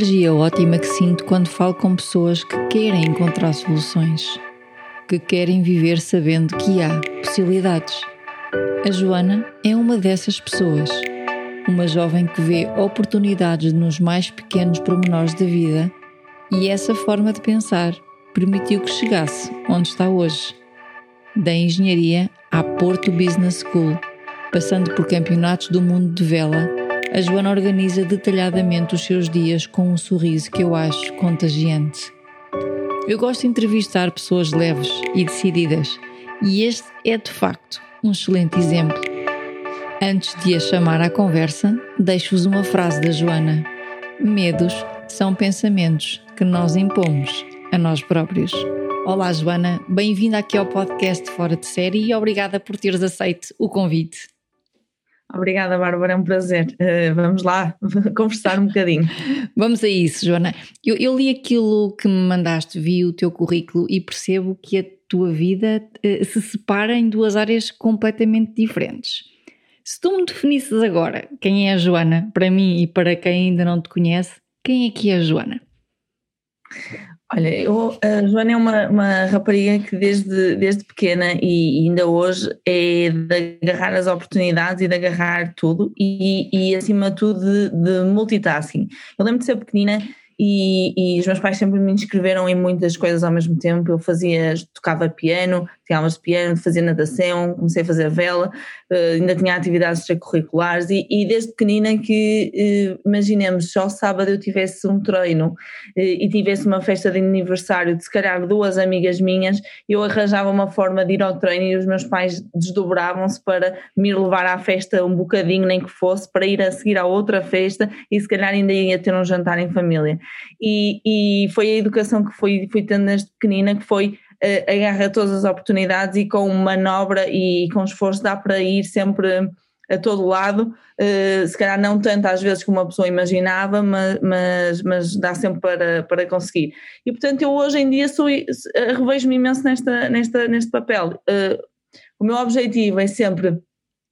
Energia ótima que sinto quando falo com pessoas que querem encontrar soluções, que querem viver sabendo que há possibilidades. A Joana é uma dessas pessoas, uma jovem que vê oportunidades nos mais pequenos pormenores da vida e essa forma de pensar permitiu que chegasse onde está hoje. Da engenharia à Porto Business School, passando por campeonatos do mundo de vela a Joana organiza detalhadamente os seus dias com um sorriso que eu acho contagiante. Eu gosto de entrevistar pessoas leves e decididas, e este é de facto um excelente exemplo. Antes de a chamar à conversa, deixo-vos uma frase da Joana: Medos são pensamentos que nós impomos a nós próprios. Olá, Joana, bem-vinda aqui ao podcast Fora de Série e obrigada por teres aceito o convite. Obrigada, Bárbara, é um prazer. Uh, vamos lá conversar um bocadinho. vamos a isso, Joana. Eu, eu, li aquilo que me mandaste, vi o teu currículo e percebo que a tua vida uh, se separa em duas áreas completamente diferentes. Se tu me definisses agora quem é a Joana, para mim e para quem ainda não te conhece, quem é que é a Joana? Olha, eu, a Joana é uma, uma rapariga que desde, desde pequena e ainda hoje é de agarrar as oportunidades e de agarrar tudo e, e acima de tudo de, de multitasking. Eu lembro de ser pequenina e, e, os meus pais sempre me inscreveram em muitas coisas ao mesmo tempo. Eu fazia, tocava piano, tinha aulas de piano, fazia natação, comecei a fazer vela, uh, ainda tinha atividades extracurriculares e, e desde pequenina que, uh, imaginemos, só sábado eu tivesse um treino uh, e tivesse uma festa de aniversário de se calhar duas amigas minhas, eu arranjava uma forma de ir ao treino e os meus pais desdobravam-se para me levar à festa um bocadinho, nem que fosse, para ir a seguir à outra festa e se calhar ainda ia ter um jantar em família. E, e foi a educação que fui, fui tendo desde pequenina que foi agarra todas as oportunidades e com manobra e com esforço dá para ir sempre a todo lado, uh, se calhar não tanto às vezes como uma pessoa imaginava, mas, mas, mas dá sempre para, para conseguir. E portanto eu hoje em dia sou, revejo-me imenso nesta, nesta, neste papel. Uh, o meu objetivo é sempre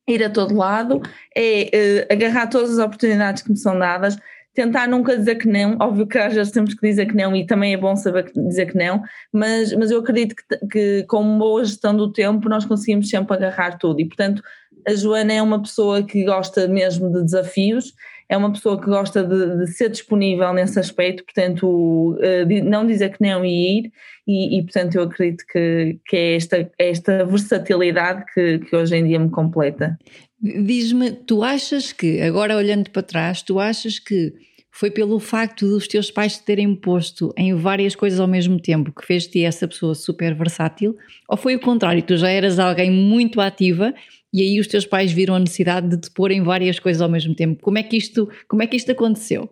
ir a todo lado, é agarrar todas as oportunidades que me são dadas, tentar nunca dizer que não, óbvio que às vezes temos que dizer que não e também é bom saber dizer que não, mas, mas eu acredito que, que com uma boa gestão do tempo nós conseguimos sempre agarrar tudo. E portanto a Joana é uma pessoa que gosta mesmo de desafios, é uma pessoa que gosta de, de ser disponível nesse aspecto, portanto uh, não dizer que não e ir e, e portanto eu acredito que, que é esta, esta versatilidade que, que hoje em dia me completa. Diz-me, tu achas que, agora olhando para trás, tu achas que foi pelo facto dos teus pais te terem posto em várias coisas ao mesmo tempo que fez-te essa pessoa super versátil? Ou foi o contrário, tu já eras alguém muito ativa e aí os teus pais viram a necessidade de te pôr em várias coisas ao mesmo tempo? Como é que isto, como é que isto aconteceu?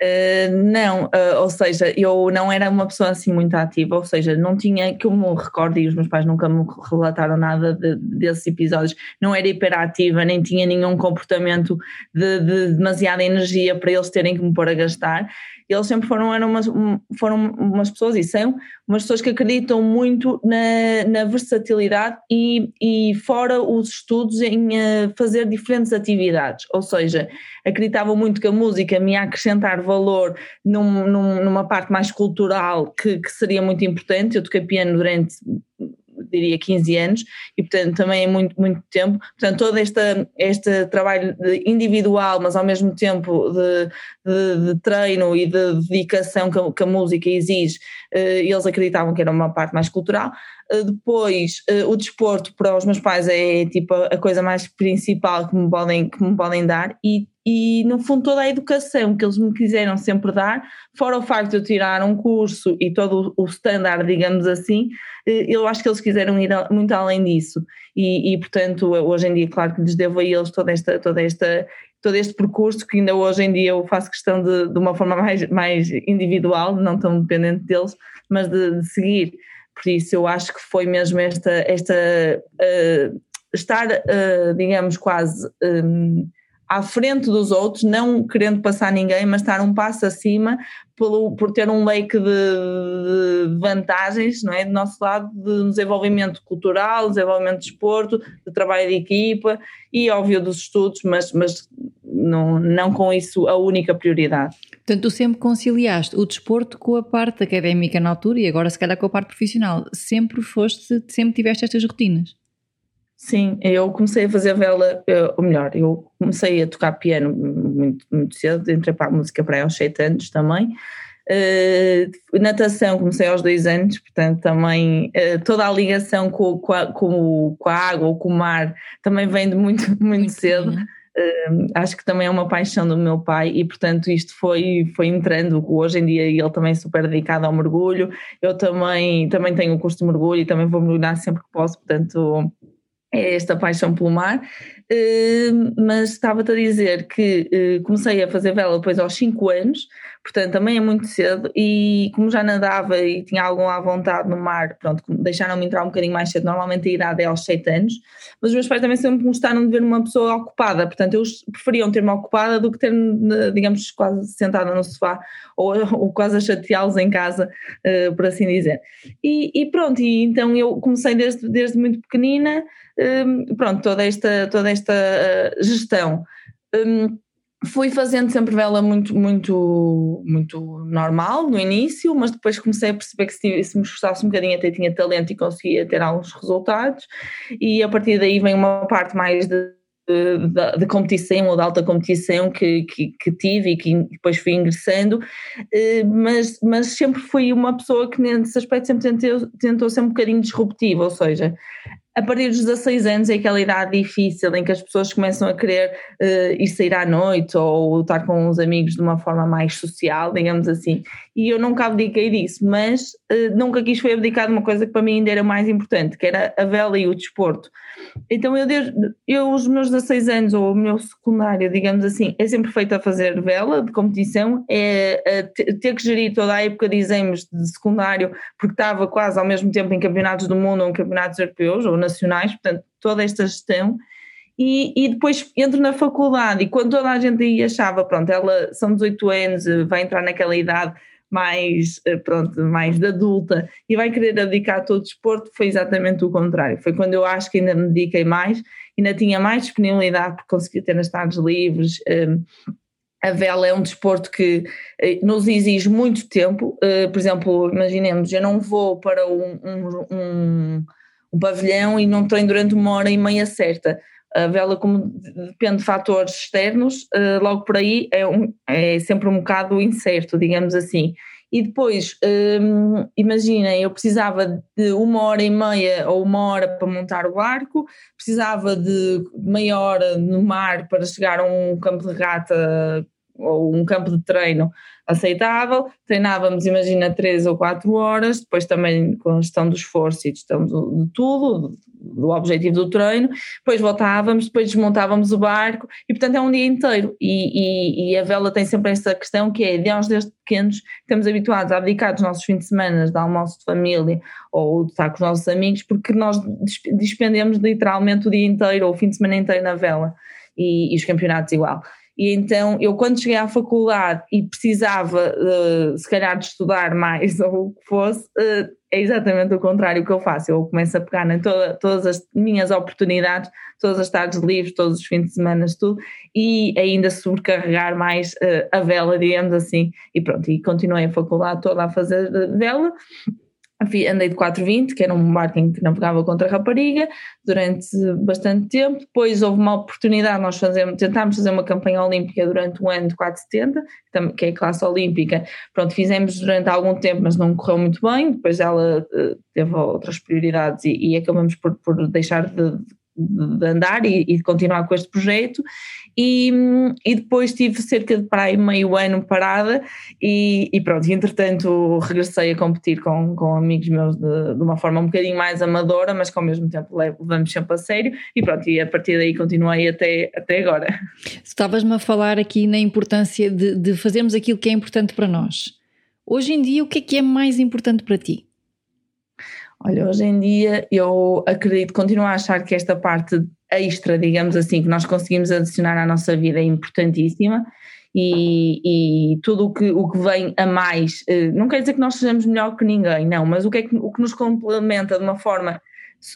Uh, não, uh, ou seja, eu não era uma pessoa assim muito ativa, ou seja, não tinha, que eu me recordo, e os meus pais nunca me relataram nada de, desses episódios, não era hiperativa, nem tinha nenhum comportamento de, de demasiada energia para eles terem que me pôr a gastar eles sempre foram, eram umas, foram umas pessoas, e são, umas pessoas que acreditam muito na, na versatilidade e, e fora os estudos em uh, fazer diferentes atividades, ou seja, acreditavam muito que a música me ia acrescentar valor num, num, numa parte mais cultural que, que seria muito importante, eu toquei piano durante diria 15 anos e portanto também é muito, muito tempo, portanto todo este, este trabalho individual mas ao mesmo tempo de, de, de treino e de dedicação que a, que a música exige, eh, eles acreditavam que era uma parte mais cultural, eh, depois eh, o desporto para os meus pais é tipo a coisa mais principal que me podem, que me podem dar. E, e, no fundo toda a educação que eles me quiseram sempre dar, fora o facto de eu tirar um curso e todo o standard, digamos assim, eh, eu acho que eles quiseram ir muito além disso e, e portanto hoje em dia claro que lhes devo a eles toda esta, toda esta todo este percurso que ainda hoje em dia eu faço questão de, de uma forma mais, mais individual, não tão dependente deles, mas de, de seguir. Por isso eu acho que foi mesmo esta, esta uh, estar, uh, digamos, quase um, à frente dos outros, não querendo passar ninguém, mas estar um passo acima pelo, por ter um leque de, de, vantagens não é? do nosso lado de desenvolvimento cultural, desenvolvimento de esporto, de trabalho de equipa e óbvio dos estudos, mas, mas não, não com isso a única prioridade. Portanto, tu sempre conciliaste o desporto com a parte académica na altura e agora se calhar com a parte profissional. Sempre foste, sempre tiveste estas rotinas? Sim, eu comecei a fazer vela, eh, ou melhor, eu comecei a tocar piano muito, muito cedo, entrei para a música para aí aos 7 anos também. Uh, natação comecei aos dois anos, portanto também uh, toda a ligação com, com, a, com, com, a, água ou com o mar também vem de muito, muito, muito cedo. Uh, acho que também é uma paixão do meu pai e portanto isto foi, foi entrando, hoje em dia ele também é super dedicado ao mergulho, eu também, também tenho o curso de mergulho e também vou mergulhar sempre que posso, portanto é esta paixão pelo mar, eh, mas estava-te a dizer que eh, comecei a fazer vela depois aos 5 anos, portanto também é muito cedo, e como já nadava e tinha alguma vontade no mar, pronto, deixaram-me entrar um bocadinho mais cedo, normalmente a idade é aos 7 anos, mas os meus pais também sempre gostaram de ver uma pessoa ocupada, portanto eles preferiam ter-me ocupada do que ter-me, digamos, quase sentada no sofá ou, ou quase a chateá-los em casa, uh, por assim dizer. E, e, pronto, e então eu comecei desde, desde muito pequenina, um, pronto, toda esta, toda esta uh, gestão. Um, fui fazendo sempre vela muito, muito, muito normal no início, mas depois comecei a perceber que se, se me esforçasse um bocadinho até tinha talento e conseguia ter alguns resultados, e a partir daí vem uma parte mais de de, de, competição ou de alta competição que, que, que, tive e que depois fui ingressando, eh, mas, mas sempre fui uma pessoa que nesse aspecto sempre tentou, tentou ser um bocadinho disruptiva, ou seja, a partir dos 16 anos é aquela idade difícil em que as pessoas começam a querer uh, ir sair à noite ou estar com os amigos de uma forma mais social, digamos assim. E eu nunca abdiquei disso, mas uh, nunca quis foi abdicar de uma coisa que para mim ainda era mais importante, que era a vela e o desporto. Então eu, desde, eu os meus 16 anos, ou o meu secundário, digamos assim, é sempre feito a fazer vela de competição, é ter que gerir toda a época de exames de secundário, porque estava quase ao mesmo tempo em campeonatos do mundo ou em campeonatos europeus ou nacionais, portanto toda esta gestão. E, e, depois entro na faculdade e quando toda a gente aí achava, pronto, ela são 18 anos, vai entrar naquela idade mais, eh, pronto, mais de adulta e vai querer dedicar todo o desporto, foi exatamente o contrário. Foi quando eu acho que ainda me dediquei mais, ainda tinha mais disponibilidade porque conseguia ter nas tardes livres. Ehm, a vela é um desporto que eh, nos exige muito tempo. Eh, por exemplo, imaginemos, eu não vou para um, um, um, um pavilhão e não treino durante uma hora e meia certa a vela, como depende de fatores externos, uh, logo por aí é, um, é sempre um bocado incerto, digamos assim. E depois, um, imagina, eu precisava de uma hora e meia ou uma hora para montar o barco, precisava de meia hora no mar para chegar a um campo de regata ou um campo de treino aceitável, treinávamos, imagina, três ou quatro horas, depois também com a gestão do esforço e gestão de, de tudo, do objetivo do treino, depois voltávamos, depois desmontávamos o barco e portanto é um dia inteiro. E, e, e a vela tem sempre essa questão que é de nós desde pequenos estamos habituados a abdicar dos nossos fins de semana de almoço de família ou de estar com os nossos amigos porque nós despendemos literalmente o dia inteiro ou o fim de semana inteiro na vela. E, e os campeonatos igual. E então eu quando cheguei à faculdade e precisava uh, se calhar de estudar mais ou o que fosse, uh, é exatamente o contrário que eu faço. Eu começo a pegar em toda, todas as minhas oportunidades, todas as tardes livres, todos os fins de semana, tudo, e ainda sobrecarregar mais uh, a vela, digamos assim. E pronto, e continuei a faculdade toda a fazer vela andei de 420, que era um em que navegava contra a rapariga, durante bastante tempo. Depois houve uma oportunidade, nós fazemos, tentámos fazer uma campanha olímpica durante um ano de 470, que é a classe olímpica. Pronto, fizemos durante algum tempo, mas não correu muito bem. Depois ela uh, teve outras prioridades e, e acabamos por, por deixar de, de andar e, e de continuar com este projeto e, e depois tive cerca de para aí meio ano parada e, e pronto, entretanto regressei a competir com, com amigos meus de, de, uma forma um bocadinho mais amadora, mas que ao mesmo tempo levamos sempre a sério e pronto, e a partir daí continuei até, até agora. Estavas-me a falar aqui na importância de, de fazermos aquilo que é importante para nós. Hoje em dia, o que é que é mais importante para ti? Olha, hoje em dia eu acredito, continuo a achar que esta parte extra, digamos assim, que nós conseguimos adicionar à nossa vida é importantíssima e, e tudo o que, o que vem a mais, eh, não quer dizer que nós sejamos melhor que ninguém, não, mas o que, é que, o que nos complementa de uma forma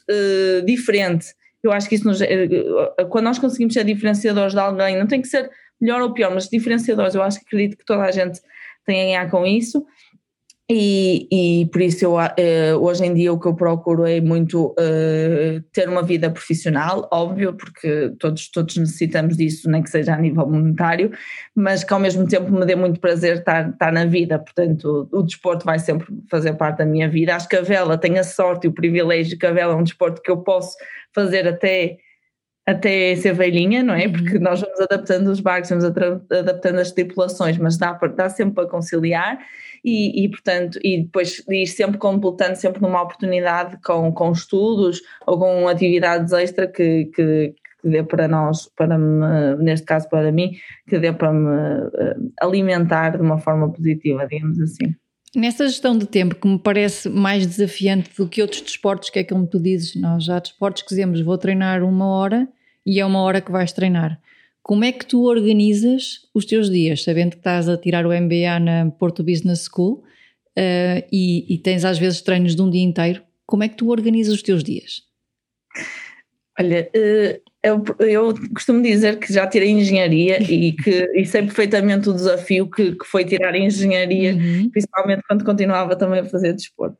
uh, diferente, eu acho que isso nos, uh, quando nós conseguimos ser diferenciadores de alguém, não tem que ser melhor ou pior, mas diferenciadores, eu acho que acredito que toda a gente tem a ganhar com isso e, e por isso eu, uh, hoje em dia o que eu procuro é muito uh, ter uma vida profissional, óbvio, porque todos, todos necessitamos disso, nem que seja a nível monetário, mas que ao mesmo tempo me dê muito prazer estar, estar na vida, portanto o, o desporto vai sempre fazer parte da minha vida. Acho que a vela tem a sorte e o privilégio que a vela é um desporto que eu posso fazer até até ser velhinha, não é? Uhum. Porque nós vamos adaptando os barcos, vamos adaptando as tripulações, mas dá, dá sempre para conciliar e, e, portanto, e depois ir sempre completando sempre numa oportunidade com, com estudos ou com atividades extra que, que, que dê para nós, para me, neste caso para mim, que dê para me eh, alimentar de uma forma positiva, digamos assim. Nessa gestão de tempo que me parece mais desafiante do que outros desportos, que é como tu dizes, nós já desportos que dizemos vou treinar uma hora e é uma hora que vais treinar. Como é que tu organizas os teus dias, sabendo que estás a tirar o MBA na Porto Business School uh, e, e, tens às vezes treinos de um dia inteiro? Como é que tu organizas os teus dias? Olha, uh, eu, eu, costumo dizer que já tirei engenharia e que e sei perfeitamente o desafio que, que foi tirar engenharia, uhum. principalmente quando continuava também a fazer desporto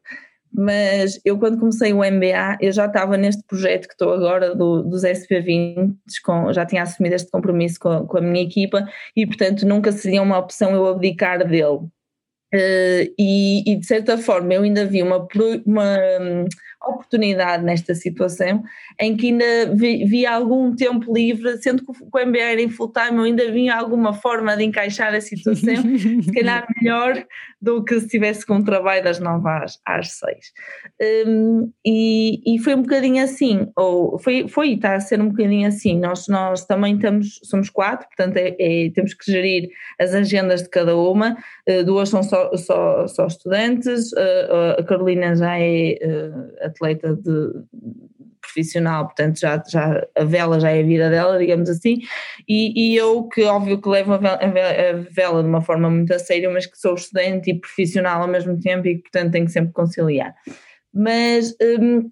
mas eu quando comecei o MBA, eu já estava neste projeto que estou agora do, dos SP20, com, já tinha assumido este compromisso com, com, a minha equipa e portanto nunca seria uma opção eu abdicar dele. Uh, e, e, de certa forma eu ainda vi uma, uma oportunidade nesta situação em que ainda vi, vi algum tempo livre, sendo que o MBA era em full time, eu ainda vi alguma forma de encaixar a situação, se calhar melhor do que se estivesse com um trabalho das 9 às, às 6. Um, e, e foi um bocadinho assim, ou foi, foi está a ser um bocadinho assim. Nós, nós também estamos, somos quatro, portanto é, é, temos que gerir as agendas de cada uma, uh, duas são só, só, só estudantes, uh, a Carolina já é uh, atleta de profissional, portanto já, já a vela já é a vida dela, digamos assim, e, e eu que óbvio que levo a vela, a vela, de uma forma muito a sério, mas que sou estudante e profissional ao mesmo tempo e que portanto tenho que sempre conciliar. Mas hum,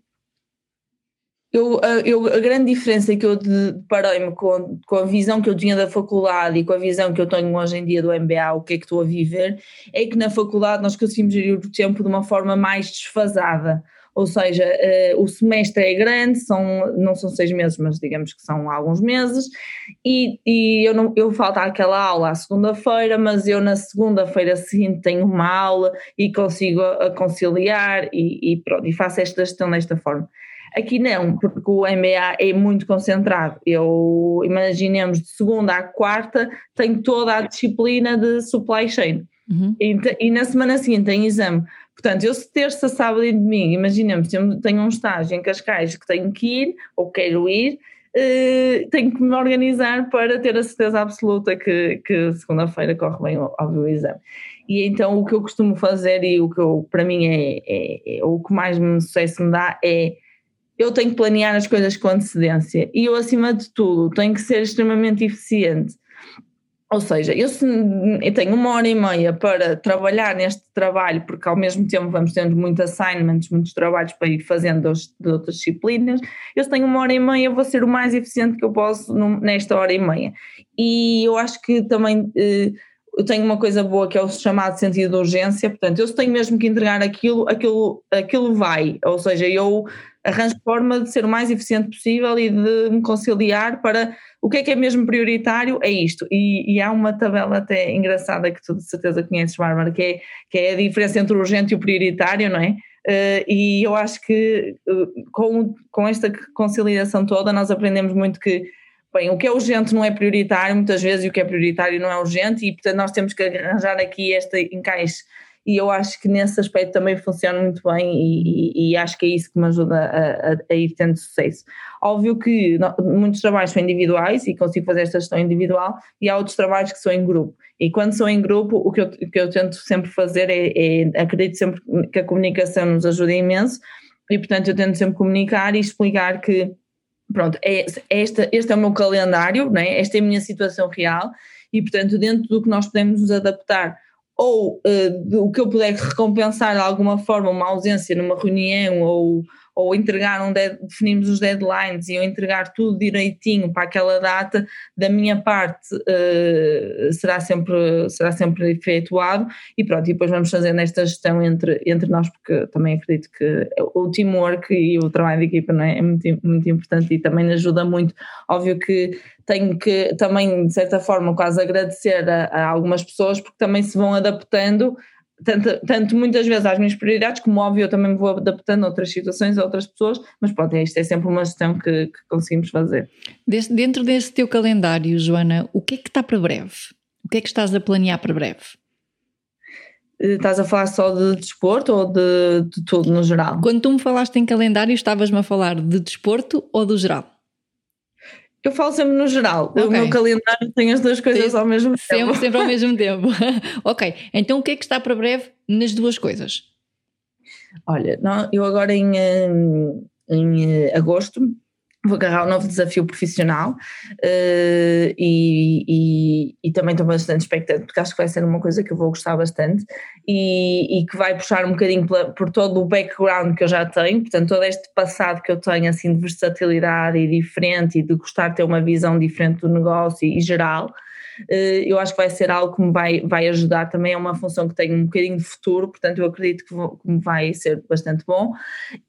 eu, eu, a grande diferença que eu deparei-me com, com a visão que eu tinha da faculdade e com a visão que eu tenho hoje em dia do MBA, o que é que estou a viver, é que na faculdade nós conseguimos gerir o tempo de uma forma mais desfasada ou seja, uh, o semestre é grande, são, não são seis meses, mas digamos que são alguns meses, e, e eu, não, eu falto àquela aula à segunda-feira, mas eu na segunda-feira seguinte tenho uma aula e consigo a conciliar e, e, pronto, e faço esta gestão desta forma. Aqui não, porque o MBA é muito concentrado. Eu, imaginemos, de segunda à quarta, tenho toda a disciplina de supply chain. Uhum. E, e, na semana seguinte tem exame. Portanto, eu se terça, sábado e domingo, imaginemos, tenho um estágio em Cascais que tenho que ir, ou quero ir, uh, tenho que me organizar para ter a certeza absoluta que, que segunda-feira corre bem óbvio o exame. E então o que eu costumo fazer e o que eu, para mim é, é, é, o que mais me sucesso me dá é eu tenho que planear as coisas com antecedência e eu acima de tudo tenho que ser extremamente eficiente ou seja, eu, se, eu tenho uma hora e meia para trabalhar neste trabalho, porque ao mesmo tempo vamos tendo muitos assignments, muitos trabalhos para ir fazendo de outras disciplinas. Eu se tenho uma hora e meia, vou ser o mais eficiente que eu posso nesta hora e meia. E eu acho que também eh, eu tenho uma coisa boa que é o chamado sentido de urgência, portanto, eu se tenho mesmo que entregar aquilo, aquilo, aquilo vai. Ou seja, eu arranjo forma de ser o mais eficiente possível e de me conciliar para o que é que é mesmo prioritário, é isto. E, e há uma tabela até engraçada que tu de certeza conheces, Bárbara, que é, que é a diferença entre o urgente e o prioritário, não é? Uh, e eu acho que uh, com, com esta conciliação toda nós aprendemos muito que bem, o que é urgente não é prioritário muitas vezes e o que é prioritário não é urgente e portanto nós temos que arranjar aqui este encaixe e eu acho que nesse aspecto também funciona muito bem e, e, e acho que é isso que me ajuda a, a, a ir tendo sucesso. Óbvio que muitos trabalhos são individuais e consigo fazer esta gestão individual e há outros trabalhos que são em grupo. E quando são em grupo, o que eu, que eu tento sempre fazer é, é, acredito sempre que a comunicação nos ajuda imenso e portanto eu tento sempre comunicar e explicar que pronto, é, esta, este é o meu calendário, né? esta é a minha situação real e portanto dentro do que nós podemos nos adaptar ou uh, o que eu puder recompensar de alguma forma uma ausência numa reunião ou, ou entregar um dead, definirmos os deadlines e eu entregar tudo direitinho para aquela data, da minha parte uh, será, sempre, será sempre efetuado e pronto, e depois vamos fazer esta gestão entre, entre nós, porque também acredito que o teamwork e o trabalho de equipa não é, é muito, muito importante e também ajuda muito. Óbvio que tenho que também, de certa forma, quase agradecer a, a algumas pessoas porque também se vão adaptando tanto, tanto, muitas vezes às minhas prioridades, como óbvio, eu também me vou adaptando a outras situações, a outras pessoas, mas pronto, isto é sempre uma gestão que, que conseguimos fazer. Desse, dentro desse teu calendário, Joana, o que é que está para breve? O que é que estás a planear para breve? Eh, estás a falar só de desporto ou de, de tudo no geral? Quando tu me falaste em calendário, estavas-me a falar de desporto ou do geral? Eu falo sempre no geral. Okay. O meu calendário tem as duas coisas Sim, ao mesmo tempo. Sempre, sempre ao mesmo tempo. ok. Então o que é que está para breve nas duas coisas? Olha, não, eu agora em, em agosto vou agarrar um novo desafio profissional uh, e, e, e, também estou bastante expectante porque acho que vai ser uma coisa que eu vou gostar bastante e, e que vai puxar um bocadinho pela, por todo o background que eu já tenho, portanto todo este passado que eu tenho assim de versatilidade e diferente e de gostar de ter uma visão diferente do negócio e geral eu acho que vai ser algo que me vai, vai ajudar também, é uma função que tem um bocadinho de futuro, portanto eu acredito que, vou, que vai ser bastante bom.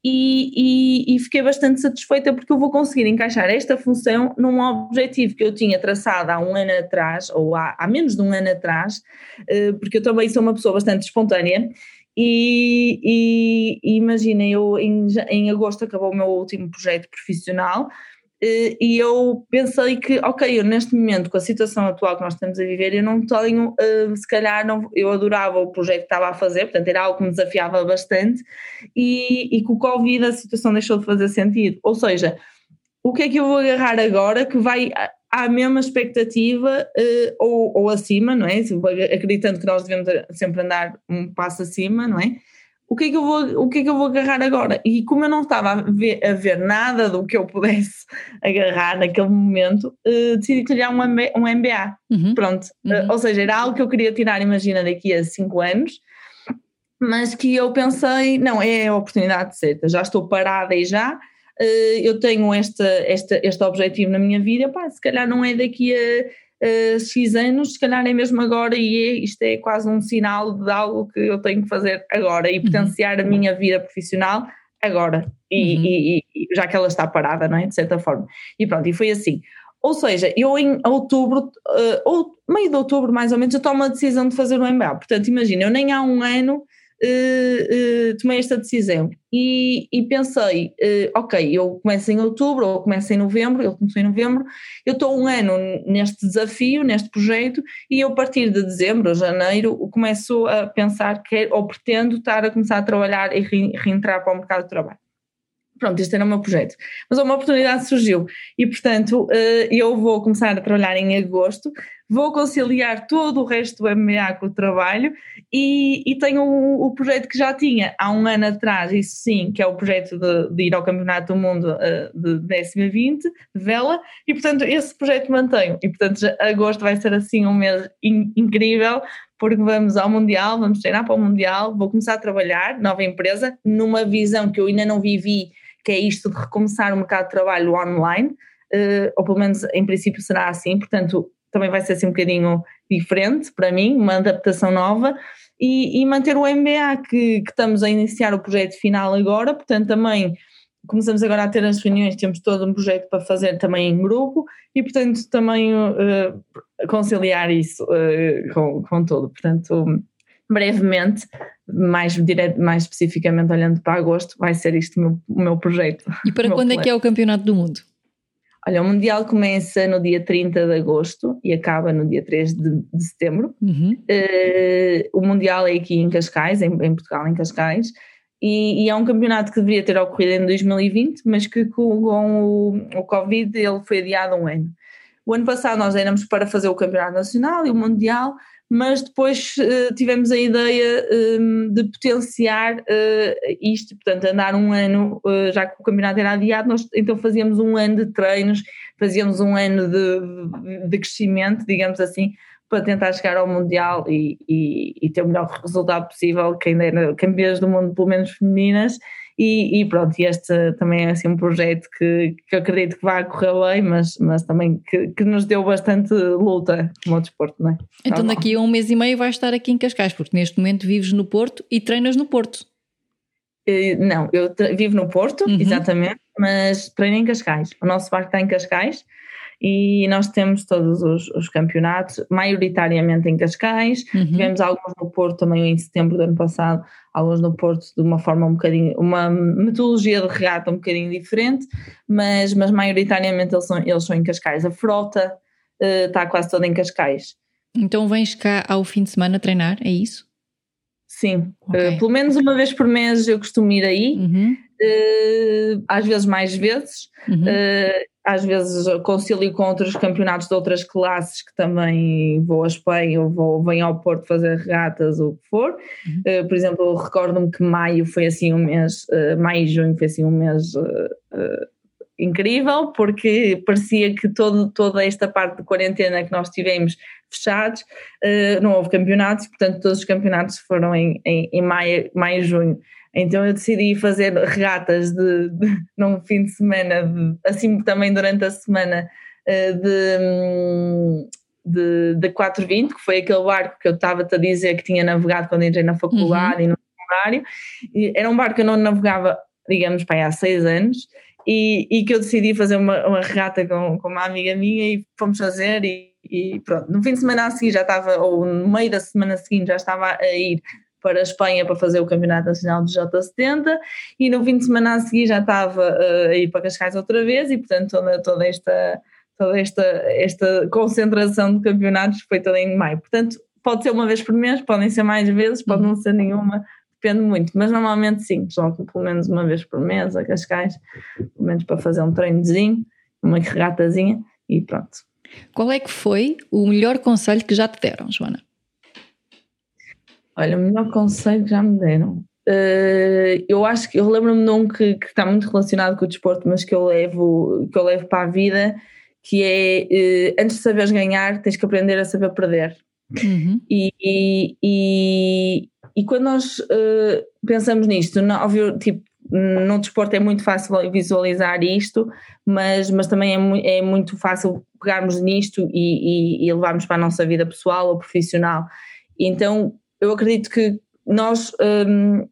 E, e, e, fiquei bastante satisfeita porque eu vou conseguir encaixar esta função num objetivo que eu tinha traçado há um ano atrás, ou há, há menos de um ano atrás, eh, porque eu também sou uma pessoa bastante espontânea. E, e, e imaginem, eu em, em agosto acabou o meu último projeto profissional eh, e eu pensei que, ok, eu neste momento, com a situação atual que nós estamos a viver, eu não tenho, eh, se calhar, não, eu adorava o projeto que estava a fazer, portanto era algo que me desafiava bastante, e, e com o Covid a situação deixou de fazer sentido. Ou seja, o que é que eu vou agarrar agora que vai à mesma expectativa uh, ou, ou acima, não é? Acreditando que nós devemos sempre andar um passo acima, não é? O que é que eu vou, o que é que eu vou agarrar agora? E como eu não estava a ver, a ver nada do que eu pudesse agarrar naquele momento, uh, decidi criar um, MBA. Um MBA. Uhum. Pronto. Eh, uhum. Uh, ou seja, era algo que eu queria tirar, imagina, daqui a cinco anos, mas que eu pensei, não, é a oportunidade certa, já estou parada e já. Uh, eu tenho esta, esta, este objetivo na minha vida, pá, se calhar não é daqui a uh, X anos, se calhar é mesmo agora e é, isto é quase um sinal de algo que eu tenho que fazer agora e uhum. potenciar uhum. a minha vida profissional agora, e, uhum. e, e, já que ela está parada, não é? De certa forma. E pronto, e foi assim. Ou seja, eu em outubro, uh, ou meio de outubro mais ou menos, eu tomo a decisão de fazer o MBA. Portanto, imagina, eu nem há um ano uh, uh, tomei esta decisão. E, e pensei, uh, ok, eu começo em outubro ou começo em novembro, ele começou em novembro, eu estou um ano neste desafio, neste projeto e eu a partir de dezembro janeiro começo a pensar que ou pretendo estar a começar a trabalhar e reentrar para o mercado de trabalho pronto, este era o meu projeto. Mas uma oportunidade surgiu e, portanto, eu vou começar a trabalhar em agosto, vou conciliar todo o resto do MBA com o trabalho e, e tenho o, o, projeto que já tinha há um ano atrás, isso sim, que é o projeto de, de ir ao Campeonato do Mundo uh, de décima 20, de vela, e portanto esse projeto mantenho. E portanto já, agosto vai ser assim um mês in, incrível, porque vamos ao Mundial, vamos treinar para o Mundial, vou começar a trabalhar, nova empresa, numa visão que eu ainda não vivi, que é isto de recomeçar o mercado de trabalho online, uh, ou pelo menos em princípio será assim, portanto também vai ser assim um bocadinho diferente para mim, uma adaptação nova, e, e manter o MBA, que, que, estamos a iniciar o projeto final agora, portanto também começamos agora a ter as reuniões, temos todo um projeto para fazer também em grupo, e portanto também uh, conciliar isso uh, com, com tudo, portanto brevemente mais, direto, mais especificamente olhando para agosto, vai ser isto o meu, o meu projeto. E para quando é que é o Campeonato do Mundo? Olha, o Mundial começa no dia 30 de agosto e acaba no dia 3 de, de setembro. Uhum. Uh, o Mundial é aqui em Cascais, em, em Portugal, em Cascais, e, e, é um campeonato que deveria ter ocorrido em 2020, mas que com, com o, o Covid ele foi adiado um ano. O ano passado nós éramos para fazer o Campeonato Nacional e o Mundial, mas depois uh, tivemos a ideia um, de potenciar uh, isto, portanto, andar um ano, uh, já que o campeonato era adiado, nós então fazíamos um ano de treinos, fazíamos um ano de, de crescimento, digamos assim, para tentar chegar ao Mundial e, e, e ter o melhor resultado possível, quem era campeãs do mundo, pelo menos femininas, e, e, pronto, este também é assim um projeto que, que acredito que vai correr bem, mas, mas também que, que nos deu bastante luta como desporto, não é? Então daqui a um mês e meio vais estar aqui em Cascais, porque neste momento vives no Porto e treinas no Porto. Eh, não, eu vivo no Porto, uhum. exatamente, mas treino em Cascais. O nosso barco está em Cascais e nós temos todos os, os campeonatos, maioritariamente em Cascais, uhum. tivemos alguns no Porto também em setembro do ano passado, alguns no Porto de uma forma um bocadinho, uma metodologia de regata um bocadinho diferente, mas, mas maioritariamente eles são, eles são em Cascais. A frota uh, está quase toda em Cascais. Então vens cá ao fim de semana treinar, é isso? Sim, okay. uh, pelo menos uma vez por mês eu costumo ir aí, uhum. uh, às vezes mais vezes. Uhum às vezes concilio com outros campeonatos de outras classes que também vou a Espanha ou vou, venho ao Porto fazer regatas ou o que for. Uhum. Uh, por exemplo, recordo-me que maio foi assim um mês, uh, maio e junho foi assim um mês uh, incrível, porque parecia que todo, toda esta parte de quarentena que nós tivemos fechados, não houve campeonatos, portanto todos os campeonatos foram em, em, em maio, maio e junho. Então eu decidi fazer regatas de, de num fim de semana, de, assim também durante a semana, eh, de, de, de 420, que foi aquele barco que eu estava-te a dizer que tinha navegado quando entrei na faculdade uhum. e no secundário. Era um barco que eu não navegava, digamos, para há seis anos. E, e, que eu decidi fazer uma, uma regata com, com uma amiga minha e fomos fazer e, e, pronto, no fim de semana a seguir já estava, ou no meio da semana seguinte já estava a ir para a Espanha para fazer o Campeonato Nacional de J70 e no fim de semana a seguir já estava uh, a ir para Cascais outra vez e portanto toda, toda esta toda esta, esta concentração de campeonatos foi toda em maio. Portanto, pode ser uma vez por mês, podem ser mais vezes, pode não ser nenhuma, depende muito, mas normalmente sim, jogo pelo menos uma vez por mês a Cascais, pelo menos para fazer um treinozinho, uma regatazinha e pronto. Qual é que foi o melhor conselho que já te deram, Joana? Olha, o melhor conselho que já me deram. Uh, eu acho que eu lembro-me de um que, que, está muito relacionado com o desporto, mas que eu levo, que eu levo para a vida, que é uh, antes de saberes ganhar, tens que aprender a saber perder. Uhum. E, e, e, e, quando nós uh, pensamos nisto, não, óbvio, tipo, no desporto é muito fácil visualizar isto, mas, mas também é, é muito fácil pegarmos nisto e, e, levarmos para a nossa vida pessoal ou profissional. Então, eu acredito que nós, um,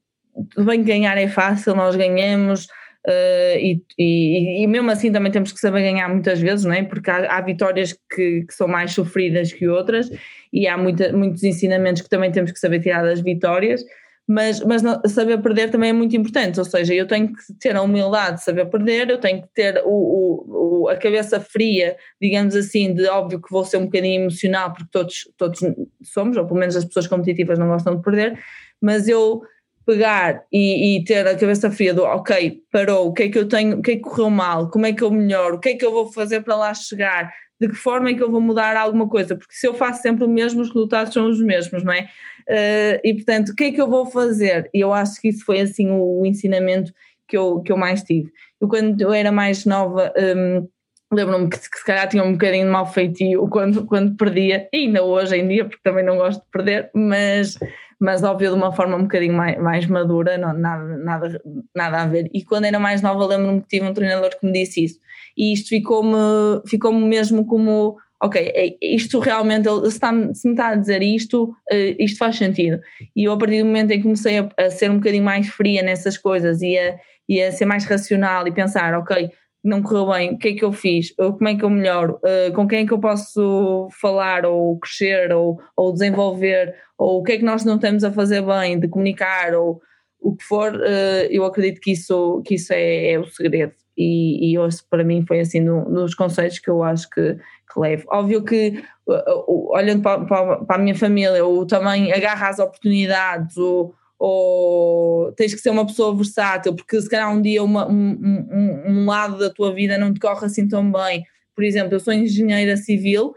bem ganhar é fácil, nós ganhamos, Uh, e, e, e, mesmo assim também temos que saber ganhar muitas vezes, não é? Porque há, há vitórias que, que, são mais sofridas que outras e há muita, muitos ensinamentos que também temos que saber tirar das vitórias, mas, mas saber perder também é muito importante, ou seja, eu tenho que ter a humildade de saber perder, eu tenho que ter o, o, o, a cabeça fria, digamos assim, de óbvio que vou ser um bocadinho emocional, porque todos, todos somos, ou pelo menos as pessoas competitivas não gostam de perder, mas eu pegar e, e, ter a cabeça fria do ok, parou, o que é que eu tenho, o que é que correu mal, como é que eu melhoro, o que é que eu vou fazer para lá chegar, de que forma é que eu vou mudar alguma coisa, porque se eu faço sempre o mesmo, os resultados são os mesmos, não é? Uh, e portanto, o que é que eu vou fazer? E eu acho que isso foi assim o, o ensinamento que eu, que eu mais tive. Eu quando eu era mais nova, um, lembro-me que, que, se calhar tinha um bocadinho de mal feitio quando, quando perdia, e ainda hoje em dia, porque também não gosto de perder, mas mas óbvio de uma forma um bocadinho mais, mais madura, não, nada, nada, nada a ver. E quando era mais nova, lembro-me que tive um treinador que me disse isso. E isto ficou-me ficou mesmo como ok, é, isto realmente, se, está, se me está a dizer isto, eh, isto faz sentido. E eu, a partir do momento em que comecei a, a ser um bocadinho mais fria nessas coisas e a, e a ser mais racional e pensar, ok, não correu bem, o que é que eu fiz, como é que eu melhoro, uh, com quem é que eu posso falar ou crescer ou, ou desenvolver, ou o que é que nós não estamos a fazer bem de comunicar? Ou o que for, uh, eu acredito que isso, que isso é, é o segredo e, e hoje para mim foi assim um dos conceitos que eu acho que, que levo. Óbvio que olhando para, para, para, a minha família, o também agarra as oportunidades, ou, ou tens que ser uma pessoa versátil, porque se calhar um dia uma, um, um, um, lado da tua vida não te corre assim tão bem. Por exemplo, eu sou engenheira civil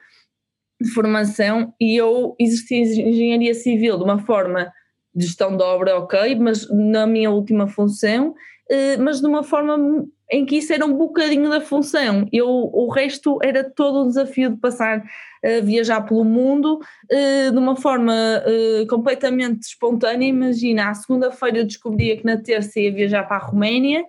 de formação e eu exerci engenharia civil de uma forma de gestão de obra, ok, mas na minha última função, eh, mas de uma forma em que isso era um bocadinho da função. Eu, o resto era todo o desafio de passar a viajar pelo mundo uh, de uma forma uh, completamente espontânea. Imagina, à segunda-feira eu descobria que na terça ia viajar para a Roménia,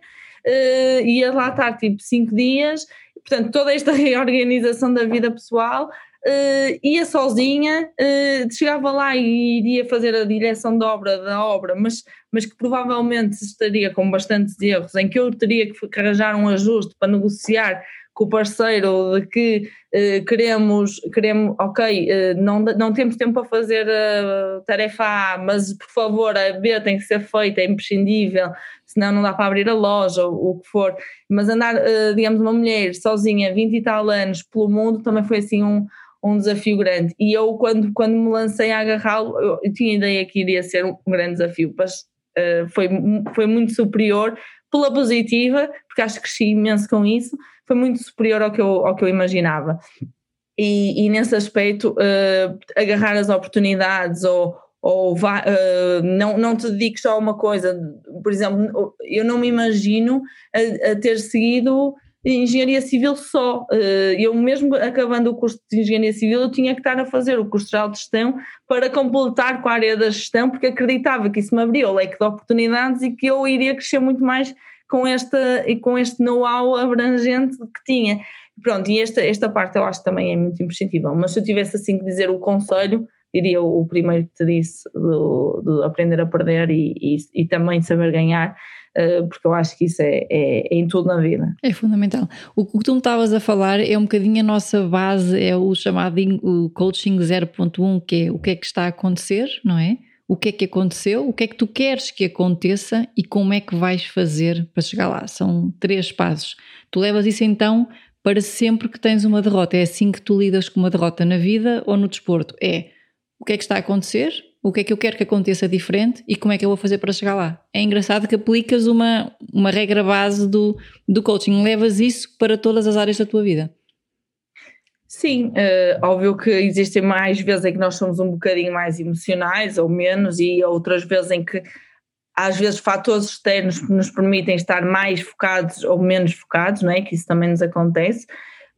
ia lá estar tipo cinco dias. Portanto, toda esta reorganização da vida pessoal Uh, ia sozinha, uh, chegava lá e iria fazer a direção de obra da obra, mas, mas que provavelmente estaria com bastantes erros, em que eu teria que arranjar um ajuste para negociar com o parceiro de que uh, queremos, queremos, ok, não, não temos tempo para fazer a tarefa A, mas por favor a B tem que ser feita, é imprescindível, senão não dá para abrir a loja o que for. Mas andar, digamos, uma mulher sozinha, 20 e tal anos pelo mundo, também foi assim um um desafio grande. E eu, quando, quando me lancei a agarrá-lo, eu, eu, tinha ideia que iria ser um, grande desafio, mas uh, foi, foi muito superior pela positiva, porque acho que cresci imenso com isso, foi muito superior ao que eu, ao que eu imaginava. E, e nesse aspecto, uh, agarrar as oportunidades ou, ou uh, não, não te dediques só a uma coisa. Por exemplo, eu não me imagino a, a ter seguido engenharia civil só. Eh, eu mesmo acabando o curso de engenharia civil, eu tinha que estar a fazer o curso de gestão para completar com a área da gestão, porque acreditava que isso me abria o leque de oportunidades e que eu iria crescer muito mais com, esta, com este know-how abrangente que tinha. Pronto, e esta, esta parte eu acho que também é muito imprescindível, mas se eu tivesse assim que dizer o conselho, diria o primeiro que te disse, do, aprender a perder e, e, e também saber ganhar, porque eu acho que isso é, é, é, em tudo na vida. É fundamental. O que tu me estavas a falar é um bocadinho a nossa base, é o chamado o coaching 0.1, que é o que é que está a acontecer, não é? O que é que aconteceu, o que é que tu queres que aconteça e como é que vais fazer para chegar lá. São três passos. Tu levas isso então para sempre que tens uma derrota. É assim que tu lidas com uma derrota na vida ou no desporto. É o que é que está a acontecer, o que é que eu quero que aconteça diferente e como é que eu vou fazer para chegar lá. É engraçado que aplicas uma, uma regra base do, do coaching, levas isso para todas as áreas da tua vida. Sim, uh, óbvio que existem mais vezes em que nós somos um bocadinho mais emocionais ou menos, e outras vezes em que às vezes fatores externos nos permitem estar mais focados ou menos focados, não é? Que isso também nos acontece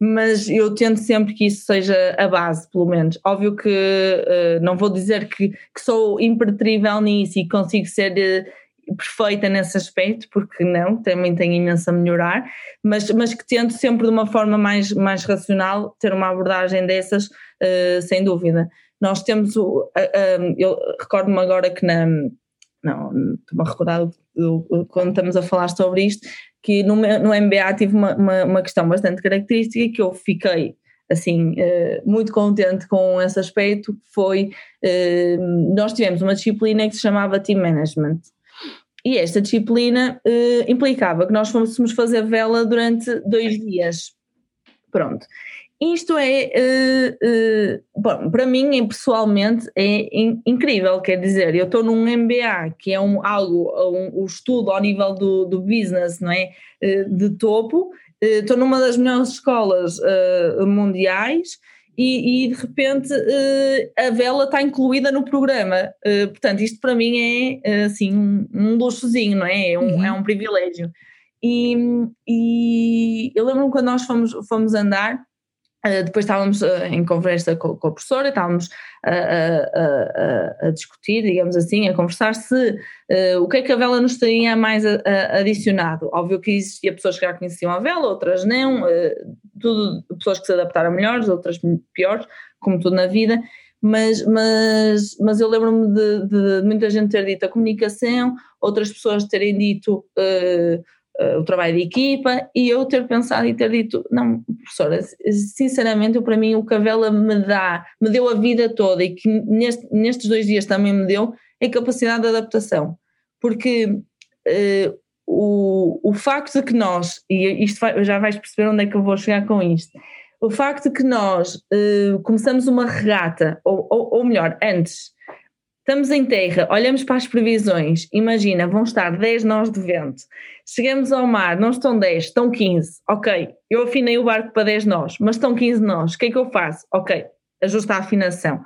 mas eu tento sempre que isso seja a base, pelo menos. Óbvio que uh, não vou dizer que, que, sou impertrível nisso e consigo ser uh, perfeita nesse aspecto, porque não, também tenho imenso a melhorar, mas, mas que tento sempre de uma forma mais, mais racional ter uma abordagem dessas, uh, sem dúvida. Nós temos o. eu recordo-me agora que na. Não, estou-me a recordar quando estamos a falar sobre isto, que no, no MBA tive uma, uma, uma, questão bastante característica que eu fiquei assim uh, muito contente com esse aspecto, foi uh, nós tivemos uma disciplina que se chamava Team Management e esta disciplina uh, implicava que nós fôssemos fazer vela durante dois dias. Pronto. Isto é, uh, uh, bom, para mim, pessoalmente, é in, incrível. Quer dizer, eu estou num MBA, que é um, algo, um, um estudo ao nível do, do business, não é? Uh, de topo. Estou numa das melhores escolas mundiais e, e, de repente a vela está incluída no programa. portanto, isto para mim é assim um, um luxozinho, não é? É um, uhum. é um privilégio. E, e eu lembro-me quando nós fomos, fomos andar Uh, depois estávamos uh, em conversa com, com, a professora, estávamos a, a, a, a, discutir, digamos assim, a conversar se uh, o que é que a vela nos teria mais adicionado. Óbvio que existia pessoas que já conheciam a vela, outras não, tudo, pessoas que se adaptaram melhores, outras piores, como tudo na vida, mas, mas, mas eu lembro-me de, de, muita gente ter dito a comunicação, outras pessoas terem dito uh, o trabalho de equipa e eu ter pensado e ter dito, não, professora, sinceramente, eu, para mim o que a vela me dá, me deu a vida toda e que neste, nestes dois dias também me deu, é capacidade de adaptação. Porque uh, o, o facto de que nós, e isto vai, já vais perceber onde é que eu vou chegar com isto, o facto de que nós uh, começamos uma regata, ou, ou, ou melhor, antes, Estamos em terra, olhamos para as previsões, imagina, vão estar 10 nós de vento. Chegamos ao mar, não estão 10, estão 15. Ok, eu afinei o barco para 10 nós, mas estão 15 nós. O que é que eu faço? Ok, ajusta a afinação.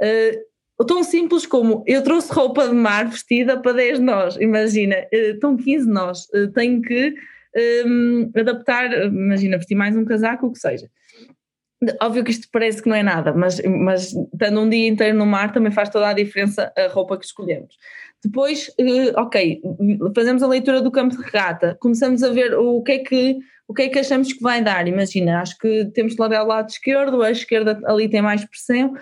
Uh, tão simples como eu trouxe roupa de mar vestida para 10 nós, imagina, uh, estão 15 nós, uh, tenho que um, adaptar, imagina, vestir mais um casaco, o que seja. Óbvio que isto parece que não é nada, mas, mas estando um dia inteiro no mar também faz toda a diferença a roupa que escolhemos. Depois, eh, ok, fazemos a leitura do campo de regata, começamos a ver o que é que, o que, é que achamos que vai dar. Imagina, acho que temos de largar o lado esquerdo, a esquerda ali tem mais pressão,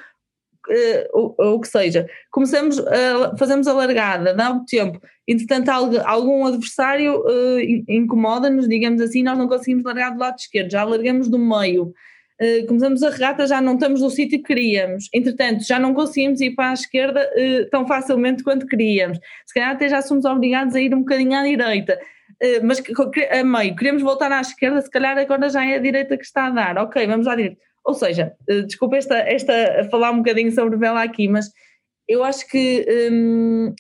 eh, ou, o que seja. Começamos, a, fazemos a largada, dá o tempo, entretanto algum adversário uh, incomoda-nos, digamos assim, nós não conseguimos largar do lado esquerdo, já largamos do meio uh, começamos a regata, já não estamos no sítio que queríamos. Entretanto, já não conseguimos ir para a esquerda uh, tão facilmente quanto queríamos. Se calhar até já somos obrigados a ir um bocadinho à direita. Uh, mas a meio, queremos voltar à esquerda, se calhar agora já é a direita que está a dar. Ok, vamos à direita. Ou seja, desculpa esta, esta falar um bocadinho sobre vela aqui, mas eu acho que um,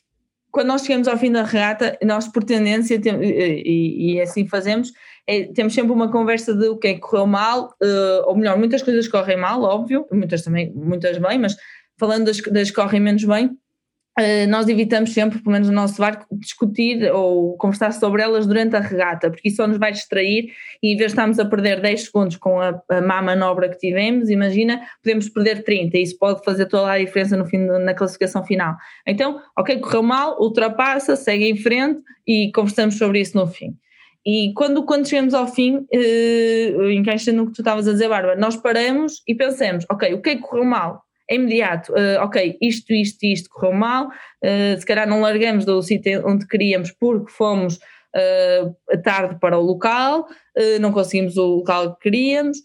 quando nós chegamos ao fim da regata, nós por tendência, tem, e, e, assim fazemos, é, temos sempre uma conversa de o que é que correu mal, uh, ou melhor, muitas coisas correm mal, óbvio, muitas também, muitas bem, mas falando das, das que correm menos bem, nós evitamos sempre, pelo menos no nosso barco, discutir ou conversar sobre elas durante a regata, porque isso só nos vai distrair e em vez de estarmos a perder 10 segundos com a, a má manobra que tivemos, imagina, podemos perder 30 e isso pode fazer toda a diferença no fim, na classificação final. Então, ok, correu mal, ultrapassa, segue em frente e conversamos sobre isso no fim. E quando, quando chegamos ao fim, uh, encaixando no que tu estavas a dizer, Bárbara, nós paramos e pensamos, ok, o que é que correu mal? É imediato, uh, ok, isto, isto, isto correu mal, uh, se calhar não largamos do sítio onde queríamos porque fomos uh, tarde para o local, não conseguimos o local que queríamos,